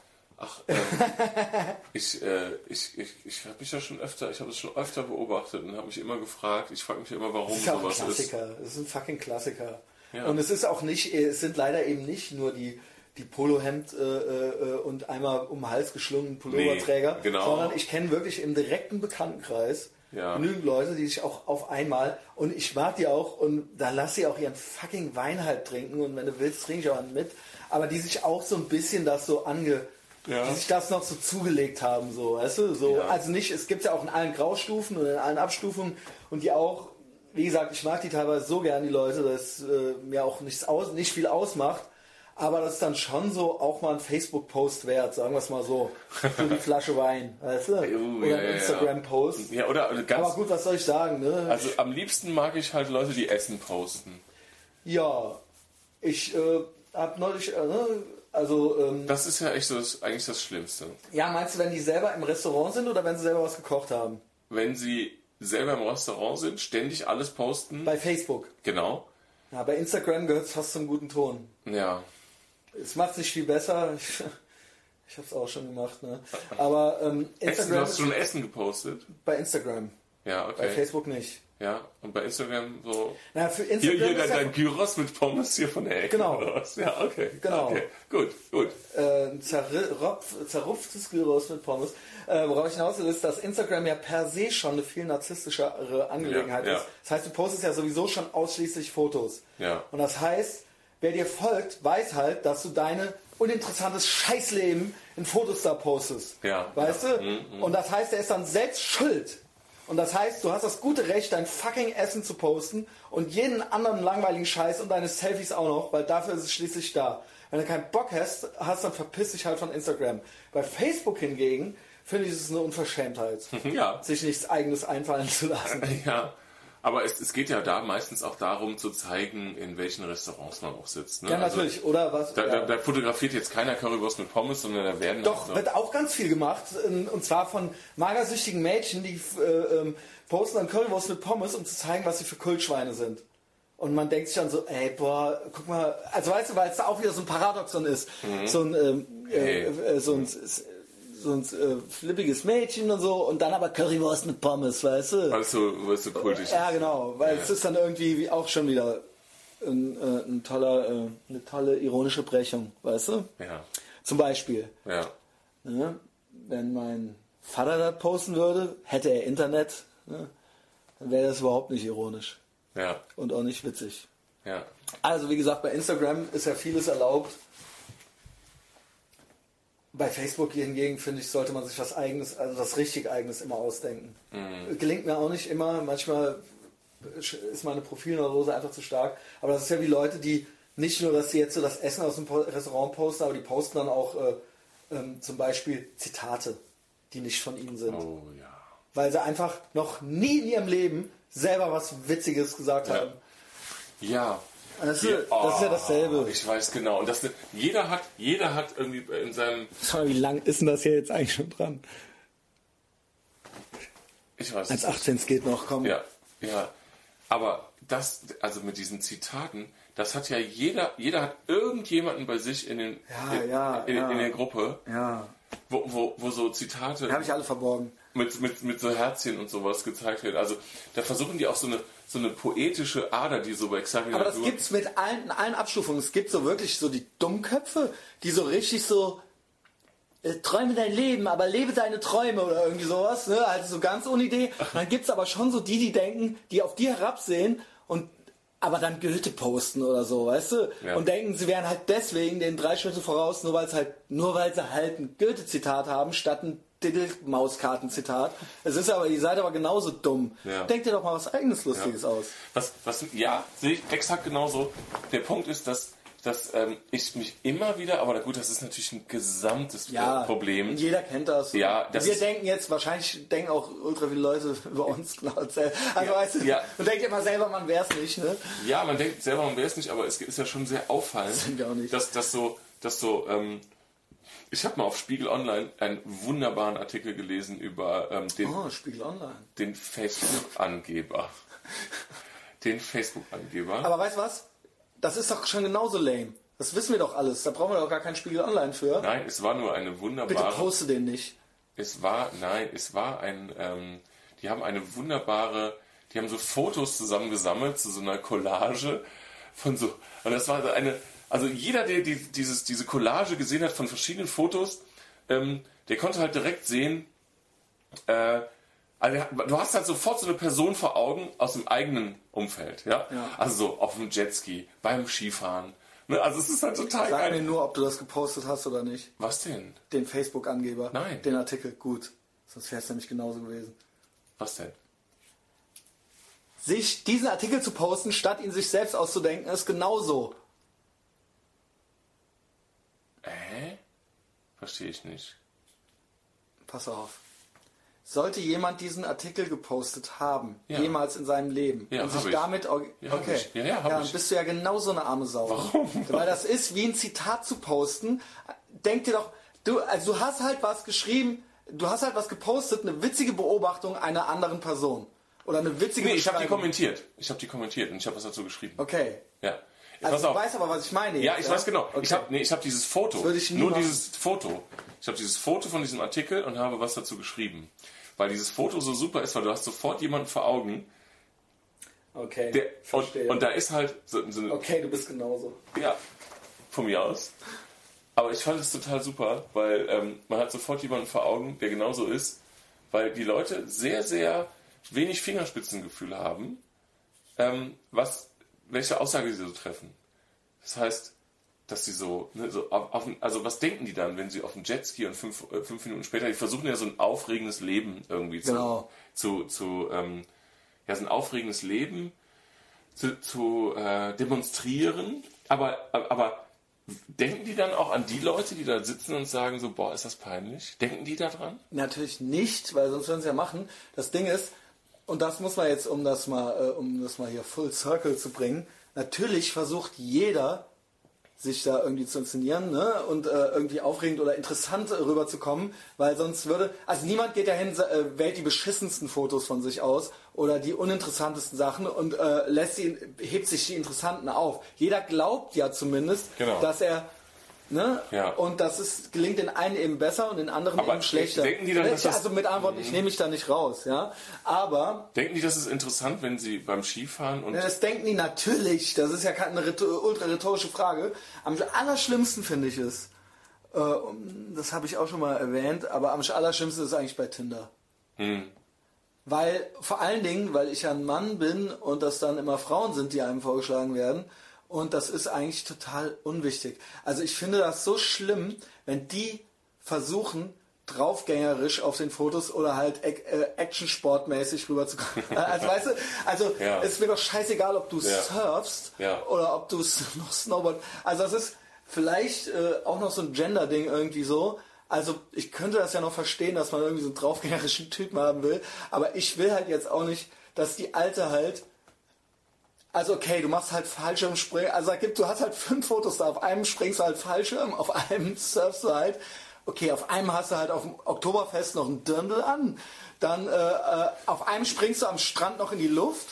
Ach, ähm, ich, äh, ich, ich, ich habe mich ja schon öfter, ich habe es schon öfter beobachtet und habe mich immer gefragt, ich frage mich immer, warum Das ist ja auch ein sowas ist. Klassiker. Das ist ein fucking Klassiker. Ja. Und es ist auch nicht, es sind leider eben nicht nur die, die Polohemd äh, äh, und einmal um den Hals geschlungenen Pulloverträger, Nee, genau. sondern ich kenne wirklich im direkten Bekanntenkreis Ja. genügend Leute, die sich auch auf einmal, und ich mag die auch, und da lass sie auch ihren fucking Wein halt trinken, und wenn du willst, trinke ich auch einen mit, aber die sich auch so ein bisschen das so ange, Ja. die sich das noch so zugelegt haben, so, weißt du, so, Ja. also nicht, es gibt ja auch in allen Graustufen und in allen Abstufungen, und die auch, wie gesagt, ich mag die teilweise so gern, die Leute, dass äh, mir auch nichts aus, nicht viel ausmacht, aber das ist dann schon so auch mal ein Facebook-Post wert, sagen wir es mal so, für die Flasche Wein, weißt du, Uh, oder ja, ein. Instagram-Post. Ja, oder ganz. Aber gut, was soll ich sagen, ne? Also am liebsten mag ich halt Leute, die Essen posten. Ja, ich äh, habe neulich, äh, also, ähm, Das ist ja echt so das, eigentlich das Schlimmste. ja, meinst du, wenn die selber im Restaurant sind oder wenn sie selber was gekocht haben? Wenn sie selber im Restaurant sind, ständig alles posten. Bei Facebook. Genau. Ja, bei Instagram gehört es fast zum guten Ton. Ja. Es macht nicht viel besser. Ich, es auch schon gemacht, ne? Aber ähm, Essen, du Instagram hast schon Essen gepostet? bei Instagram, Ja, bei okay. Facebook nicht. Ja, und bei Instagram so. Na, für Hier, Instagram hier ist dein, ja dein Gyros mit Pommes hier von der Ecke. Genau. Oder was? Ja, okay. Genau. Okay. Gut, gut. äh, zerrupf, zerrupftes Gyros mit Pommes. Äh, worauf ich hinaus will, ist, dass Instagram ja per se schon eine viel narzisstischere Angelegenheit Ja, ja. ist. Das heißt, du postest ja sowieso schon ausschließlich Fotos. Ja. Und das heißt, wer dir folgt, weiß halt, dass du deine uninteressantes Scheißleben in Fotos da postest. Ja. Weißt du? Mhm, Und das heißt, er ist dann selbst schuld. Und das heißt, du hast das gute Recht, dein fucking Essen zu posten und jeden anderen langweiligen Scheiß und deine Selfies auch noch, weil dafür ist es schließlich da. Wenn du keinen Bock hast, hast dann verpiss dich halt von Instagram. Bei Facebook hingegen finde ich es eine Unverschämtheit, Ja. sich nichts eigenes einfallen zu lassen. Ja. Aber es, es geht ja da meistens auch darum zu zeigen, in welchen Restaurants man auch sitzt. Ne? Ja, Also, natürlich. Oder was? Da, ja. da, da fotografiert jetzt keiner Currywurst mit Pommes, sondern da werden Doch, halt so- wird auch ganz viel gemacht. ähm, Und zwar von magersüchtigen Mädchen, die äh, ähm, posten dann Currywurst mit Pommes, um zu zeigen, was sie für Kultschweine sind. Und man denkt sich dann so, ey, boah, guck mal, also weißt du, weil es da auch wieder so ein Paradoxon ist. So ein, ähm, äh, Hey. äh, so ein, so ein äh, flippiges Mädchen und so und dann aber Currywurst mit Pommes, weißt du? weil es so, weil es so kultig Ja, genau, weil Ja. es ist dann irgendwie wie auch schon wieder ein, äh, ein toller, äh, eine tolle ironische Brechung, weißt du? Ja, Zum Beispiel. ja. Ne? Wenn mein Vater das posten würde, hätte er Internet, ne? dann wäre das überhaupt nicht ironisch Ja, und auch nicht witzig. ja. Also wie gesagt, bei Instagram ist ja vieles erlaubt. Bei Facebook hingegen finde ich, sollte man sich was eigenes, also was richtig eigenes immer ausdenken. Gelingt mir auch nicht immer. Manchmal ist meine Profilneurose einfach zu stark. Aber das ist ja wie Leute, die nicht nur, dass sie jetzt so das Essen aus dem Restaurant posten, aber die posten dann auch äh, ähm, zum Beispiel Zitate, die nicht von ihnen sind. Oh ja. Weil sie einfach noch nie in ihrem Leben selber was Witziges gesagt Ja. haben. Ja. Das ist, Ja, das ist ja oh, dasselbe. Ich weiß genau. Und das, jeder hat, jeder hat irgendwie in seinem, mal, wie lang ist denn das hier jetzt eigentlich schon dran? ich weiß es 1,18 es geht noch, komm. Ja, ja. Aber das, also mit diesen Zitaten, das hat ja jeder, jeder hat irgendjemanden bei sich in, den, Ja, in, ja, in, ja. in der Gruppe, Ja, wo, wo, wo so Zitate habe ich alle verborgen. mit, mit, mit so Herzchen und sowas gezeigt werden. Also da versuchen die auch so eine, so eine poetische Ader, die so bei Xavier Aber das Naidoo- gibt's mit allen, in allen Abstufungen. Es gibt so wirklich so die Dummköpfe, die so richtig so äh, träume dein Leben, aber lebe deine Träume oder irgendwie sowas, ne? Also so ganz ohne Idee. Und dann gibt's aber schon so die, die denken, die auf die herabsehen und aber dann Goethe posten oder so, weißt du? Ja. Und denken, sie wären halt deswegen den drei Schritte voraus, nur weil es halt, nur weil sie halt ein Goethe-Zitat haben, statt ein Diddle-Mauskarten-Zitat. Es ist aber, ihr seid aber genauso dumm. Ja. Denkt dir doch mal was eigenes Lustiges aus. Was, was, ja, sehe ich exakt genauso. Der Punkt ist, dass, dass ähm, ich mich immer wieder, aber na gut, das ist natürlich ein gesamtes äh, Problem. Jeder kennt das. Ja, das Wir denken jetzt, wahrscheinlich denken auch ultra viele Leute über uns genau. Also Ja, weißt du, ja. man denkt immer selber, man wäre es nicht, ne? Ja, man denkt selber, man wäre es nicht, aber es ist ja schon sehr auffallend, nicht. dass das so, dass so, ähm, ich habe mal auf Spiegel Online einen wunderbaren Artikel gelesen über ähm, den, Oh, Spiegel Online. den Facebook-Angeber. den Facebook-Angeber. Aber weißt du was? Das ist doch schon genauso lame. Das wissen wir doch alles. Da brauchen wir doch gar keinen Spiegel Online für. Nein, es war nur eine Bitte wunderbare. poste den nicht. Es war, nein, es war ein, ähm, die haben eine wunderbare, die haben so Fotos zusammengesammelt zu so einer Collage von so, und das war eine, also jeder, der die, dieses, diese Collage gesehen hat von verschiedenen Fotos, ähm, der konnte halt direkt sehen, äh, also du hast halt sofort so eine Person vor Augen aus dem eigenen Umfeld, ja? Ja. Also so auf dem Jetski, beim Skifahren. Ne? Also es ist halt total Sag mir geil. nur, ob du das gepostet hast oder nicht. Was denn? Den Facebook-Angeber. Nein. Den Artikel. Gut. Sonst wäre es nämlich genauso gewesen. Was denn? Sich diesen Artikel zu posten, statt ihn sich selbst auszudenken, ist genauso. Verstehe ich nicht. Pass auf. Sollte jemand diesen Artikel gepostet haben, Ja. jemals in seinem Leben, Ja, und sich ich. damit... Ja, okay. Ja, ja, hab dann ich. bist du ja genauso eine arme Sau. Warum? Weil das ist wie ein Zitat zu posten. Denk dir doch, du, also du hast halt was geschrieben, du hast halt was gepostet, eine witzige Beobachtung einer anderen Person. Oder eine witzige Nee, ich habe die kommentiert. Ich habe die kommentiert und ich habe was dazu geschrieben. Okay. Ja. Also Pass du auf. weißt aber, was ich meine. Ja, jetzt, ich weiß genau. Okay. Ich habe nee, ich hab dieses Foto. würde ich nie nur machen. dieses Foto. Ich habe dieses Foto von diesem Artikel und habe was dazu geschrieben. Weil dieses Foto so super ist, weil du hast sofort jemanden vor Augen. Okay, Der, und, und da ist halt so, so eine, okay, du bist genauso. Ja, von mir aus. Aber ich fand es total super, weil ähm, man hat sofort jemanden vor Augen, der genauso ist, weil die Leute sehr, sehr wenig Fingerspitzengefühl haben, ähm, was, welche Aussage sie so treffen. Das heißt, dass sie so, ne, so auf, auf, also was denken die dann, wenn sie auf dem Jetski und fünf, äh, fünf Minuten später, die versuchen ja so ein aufregendes Leben irgendwie Genau. zu, zu, zu ähm, ja, so ein aufregendes Leben zu, zu äh, demonstrieren, aber, aber denken die dann auch an die Leute, die da sitzen und sagen so, boah, ist das peinlich? Denken die da dran? Natürlich nicht, weil sonst würden sie ja machen. Das Ding ist, und das muss man jetzt, um das mal, äh, um das mal hier full circle zu bringen, natürlich versucht jeder, sich da irgendwie zu inszenieren ne? und äh, irgendwie aufregend oder interessant rüberzukommen, weil sonst würde, also niemand geht dahin, äh, wählt die beschissensten Fotos von sich aus oder die uninteressantesten Sachen und äh, lässt die, hebt sich die interessanten auf. Jeder glaubt ja zumindest, Genau. dass er Ne? Ja. Und das ist, gelingt den einen eben besser und den anderen Aber eben schlechter. denken die dann, dass das- also mit Antworten, ich nehme mich da nicht raus, ja. Aber Denken die, das ist interessant, wenn sie beim Skifahren und das denken die natürlich. Das ist ja keine ultra rhetorische Frage. Am allerschlimmsten finde ich es. Äh, das habe ich auch schon mal erwähnt, aber am allerschlimmsten ist es eigentlich bei Tinder. hm, Weil, vor allen Dingen, weil ich ja ein Mann bin und das dann immer Frauen sind, die einem vorgeschlagen werden. Und das ist eigentlich total unwichtig. Also ich finde das so schlimm, wenn die versuchen, draufgängerisch auf den Fotos oder halt äh, actionsportmäßig rüberzukommen. Also weißt du, also Ja. es ist mir doch scheißegal, ob du Ja. surfst Ja. oder ob du noch Snowboard. Also das ist vielleicht äh, auch noch so ein Gender-Ding irgendwie so. Also ich könnte das ja noch verstehen, dass man irgendwie so einen draufgängerischen Typen haben will, aber ich will halt jetzt auch nicht, dass die Alte halt also okay, du machst halt Fallschirmspringen. Also es gibt, du hast halt fünf Fotos da. Auf einem springst du halt Fallschirm, auf einem surfst du halt. Okay, auf einem hast du halt auf dem Oktoberfest noch ein Dirndl an. Dann äh, äh, auf einem springst du am Strand noch in die Luft.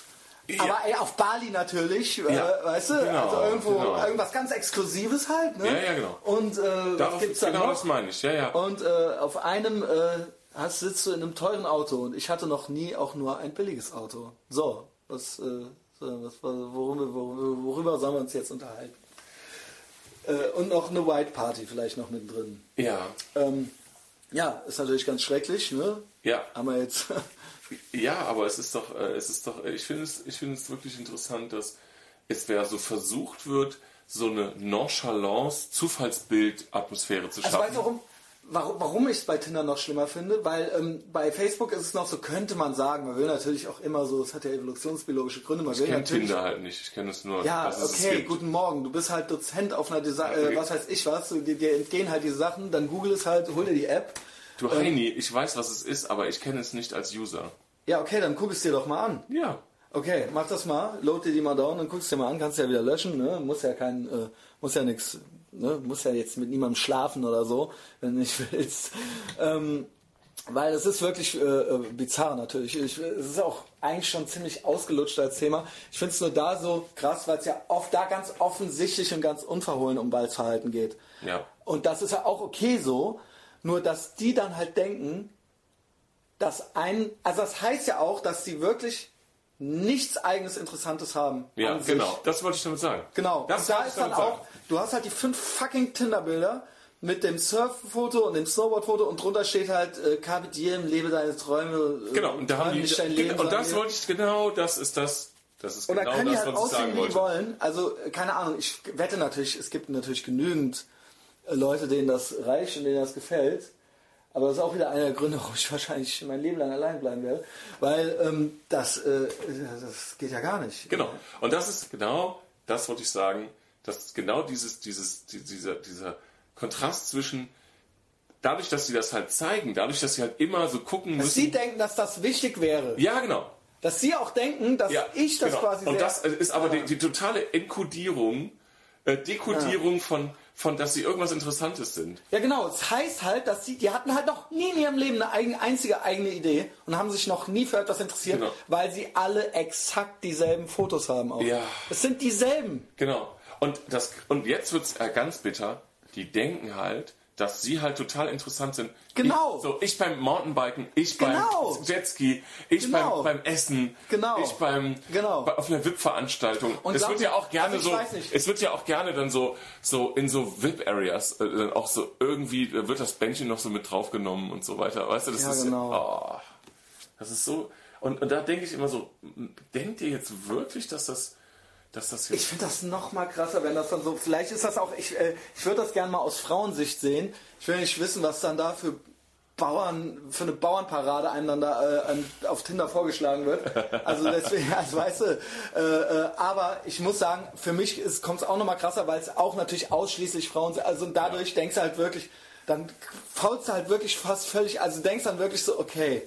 Ja. Aber ey, auf Bali natürlich, Ja, äh, weißt du? genau, also irgendwo genau. irgendwas ganz Exklusives halt. Ne? Ja, ja, genau. Und äh, was darauf, gibt's da genau noch? das meine ich, ja, ja. Und äh, auf einem äh, hast, sitzt du in einem teuren Auto und ich hatte noch nie auch nur ein billiges Auto. So, was, äh, so, was worüber, worüber, worüber sollen wir uns jetzt unterhalten? Äh, und noch eine White Party vielleicht noch mittendrin. Ja, Ähm, ja, ist natürlich ganz schrecklich, ne? ja. Haben wir jetzt. Ja, aber es ist doch, äh, es ist doch, äh, ich finde es, ich finde es wirklich interessant, dass es wer so versucht wird, so eine Nonchalance, Zufallsbild-Atmosphäre zu Also weißt schaffen. du warum? Warum, warum ich es bei Tinder noch schlimmer finde? Weil ähm, bei Facebook ist es noch so, könnte man sagen, man will natürlich auch immer so, es hat ja evolutionsbiologische Gründe, man ich will kenne natürlich Tinder halt nicht, ich kenne es nur, Ja, es okay, gibt. guten Morgen. Du bist halt Dozent auf einer okay. äh, was weiß ich was, dir, dir entgehen halt diese Sachen, dann google es halt, hol dir die App. Du Heini, ich weiß, was es ist, aber ich kenne es nicht als User. Ja, okay, dann guck es dir doch mal an. Ja. Okay, mach das mal, load dir die mal down, dann guckst du dir mal an, kannst ja wieder löschen, ne? Muss ja kein, äh, muss ja nix, ne? Muss ja jetzt mit niemandem schlafen oder so, wenn du nicht willst. Ähm, Weil es ist wirklich äh, äh, bizarr natürlich. Ich, es ist auch eigentlich schon ziemlich ausgelutscht als Thema. Ich finde es nur da so krass, weil es ja oft da ganz offensichtlich und ganz unverhohlen um Balzverhalten geht. Ja. Und das ist ja auch okay so, nur dass die dann halt denken, dass ein, also das heißt ja auch, dass sie wirklich nichts eigenes Interessantes haben. Ja, an sich. genau. Das wollte ich damit sagen. Genau. Das und da ist dann auch, sagen. Du hast halt die fünf fucking Tinder-Bilder mit dem Surffoto und dem Snowboard-Foto und drunter steht halt äh, Carpe diem, lebe deine Träume. äh, Genau, und da haben die, dein Leben, und das wollte ich, genau, das ist das, das ist und genau die das, halt was ich sagen aussehen, wie die wollte. wollen. Also, äh, keine Ahnung, ich wette natürlich, es gibt natürlich genügend äh, Leute, denen das reicht und denen das gefällt. Aber das ist auch wieder einer der Gründe, warum ich wahrscheinlich mein Leben lang allein bleiben werde. Weil ähm, das, äh, das geht ja gar nicht. Genau. Und das ist genau, das wollte ich sagen, dass genau dieses, dieses, die- dieser, dieser Kontrast zwischen, dadurch, dass sie das halt zeigen, dadurch, dass sie halt immer so gucken Dass müssen. sie denken, dass das wichtig wäre. ja, genau. Dass sie auch denken, dass Ja, ich das genau. quasi Und das ist aber die, die totale Enkodierung, äh, Dekodierung von, von, dass sie irgendwas Interessantes sind. Ja, genau. Es heißt halt, dass sie, die hatten halt noch nie in ihrem Leben eine eigen, einzige eigene Idee und haben sich noch nie für etwas interessiert, Genau. weil sie alle exakt dieselben Fotos haben auch. Ja. Es sind dieselben. Genau. Und, das, und jetzt wird's äh, ganz bitter. Die denken halt, dass sie halt total interessant sind. Genau. Ich, so, ich beim Mountainbiken, ich Genau. beim Jetski, ich Genau. beim, beim Essen, Genau. ich beim Genau. bei, auf einer VIP-Veranstaltung. Und Es wird ja auch gerne also ich so, weiß nicht. es wird ja auch gerne dann so, so in so VIP-Areas äh, dann auch so irgendwie äh, wird das Bändchen noch so mit draufgenommen und so weiter. Weißt du, das Ja, ist genau. oh, das ist so. Und, und da denke ich immer so, denkt ihr jetzt wirklich, dass das, dass das Ich finde das noch mal krasser, wenn das dann so. Vielleicht ist das auch. Ich, äh, ich würde das gerne mal aus Frauensicht sehen. Ich will nicht wissen, was dann da für Bauern, für eine Bauernparade einem dann da äh, an- auf Tinder vorgeschlagen wird. Also deswegen, also weißt du, äh, äh, aber ich muss sagen, für mich kommt es auch noch mal krasser, weil es auch natürlich ausschließlich Frauen sind. Also dadurch denkst du halt wirklich, dann faulst du halt wirklich fast völlig, also denkst dann wirklich so, okay,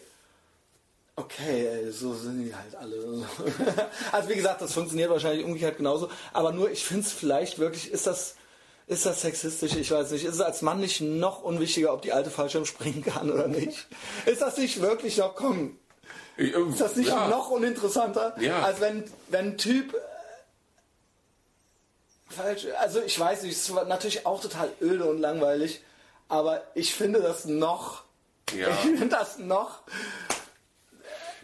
Okay, ey, so sind die halt alle. Also wie gesagt, das funktioniert wahrscheinlich umgekehrt genauso. Aber nur, ich finde es vielleicht wirklich, ist das, ist das sexistisch? Ich weiß nicht. Ist es als Mann nicht noch unwichtiger, ob die alte Fallschirm springen kann oder nicht? Ist das nicht wirklich noch, komm, ist das nicht ja. noch uninteressanter? Ja. Als wenn, wenn ein Typ... äh, Falsch, also ich weiß nicht, es ist natürlich auch total öde und langweilig, aber ich finde das noch... Ja. Ich finde das noch...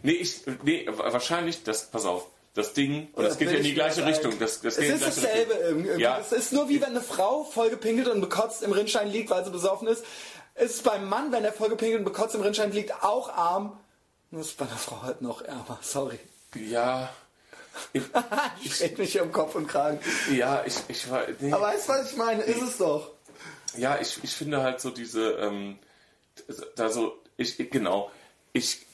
Nee, ich, nee, wahrscheinlich, das, pass auf, das Ding, und das Ja, geht ja in die gleiche ich Richtung. Das, das Es ist dasselbe irgendwie. Ja. Es ist nur wie wenn eine Frau vollgepinkelt und bekotzt im Rinnstein liegt, weil sie besoffen ist. Es ist beim Mann, wenn er vollgepinkelt und bekotzt im Rinnstein liegt, auch arm. Nur ist bei der Frau halt noch ärmer. Sorry. Ja. Ich, Ich red mich hier um Kopf und Kragen. ja, ich, ich war, nee. Aber weißt du, was ich meine? Ist es doch. ja, ich, ich finde halt so diese, ähm, da so, ich- genau, ich,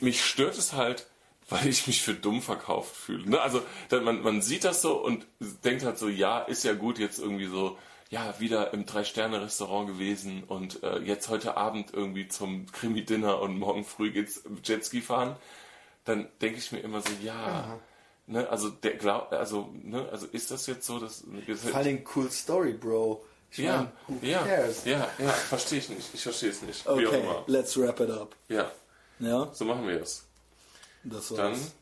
mich stört es halt, weil ich mich für dumm verkauft fühle. Ne? Also man, man sieht das so und denkt halt so, ja, ist ja gut jetzt irgendwie so, ja, wieder im Drei-Sterne-Restaurant gewesen und äh, jetzt heute Abend irgendwie zum Krimi-Dinner und morgen früh geht's Jetski fahren. Dann denke ich mir immer so, ja, ne, also der glaub, also, ne, also ist das jetzt so, dass Vor Dingen cool Story, Bro. Ich ja, meine, who ja, cares? ja, ja, verstehe ich nicht. Ich verstehe es nicht. Okay, let's wrap it up. Ja, Ja, so machen wir es. das Dann, war's.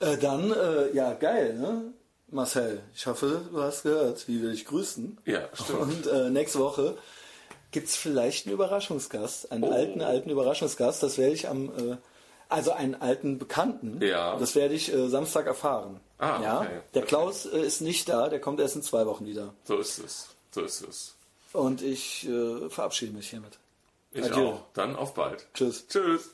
Äh, dann, äh, ja, geil, ne? Marcel, ich hoffe, du hast gehört, wie wir dich grüßen. Ja, stimmt. Und äh, nächste Woche gibt's vielleicht einen Überraschungsgast, einen Oh. alten, alten Überraschungsgast. Das werde ich am, äh, also einen alten Bekannten. Ja. Das werde ich äh, Samstag erfahren. Ah, ja. okay. Der Klaus äh, ist nicht da, der kommt erst in zwei Wochen wieder. so ist es. So ist es. Und ich äh, verabschiede mich hiermit. Ich Adieu. auch. Dann auf bald. Tschüss. Tschüss.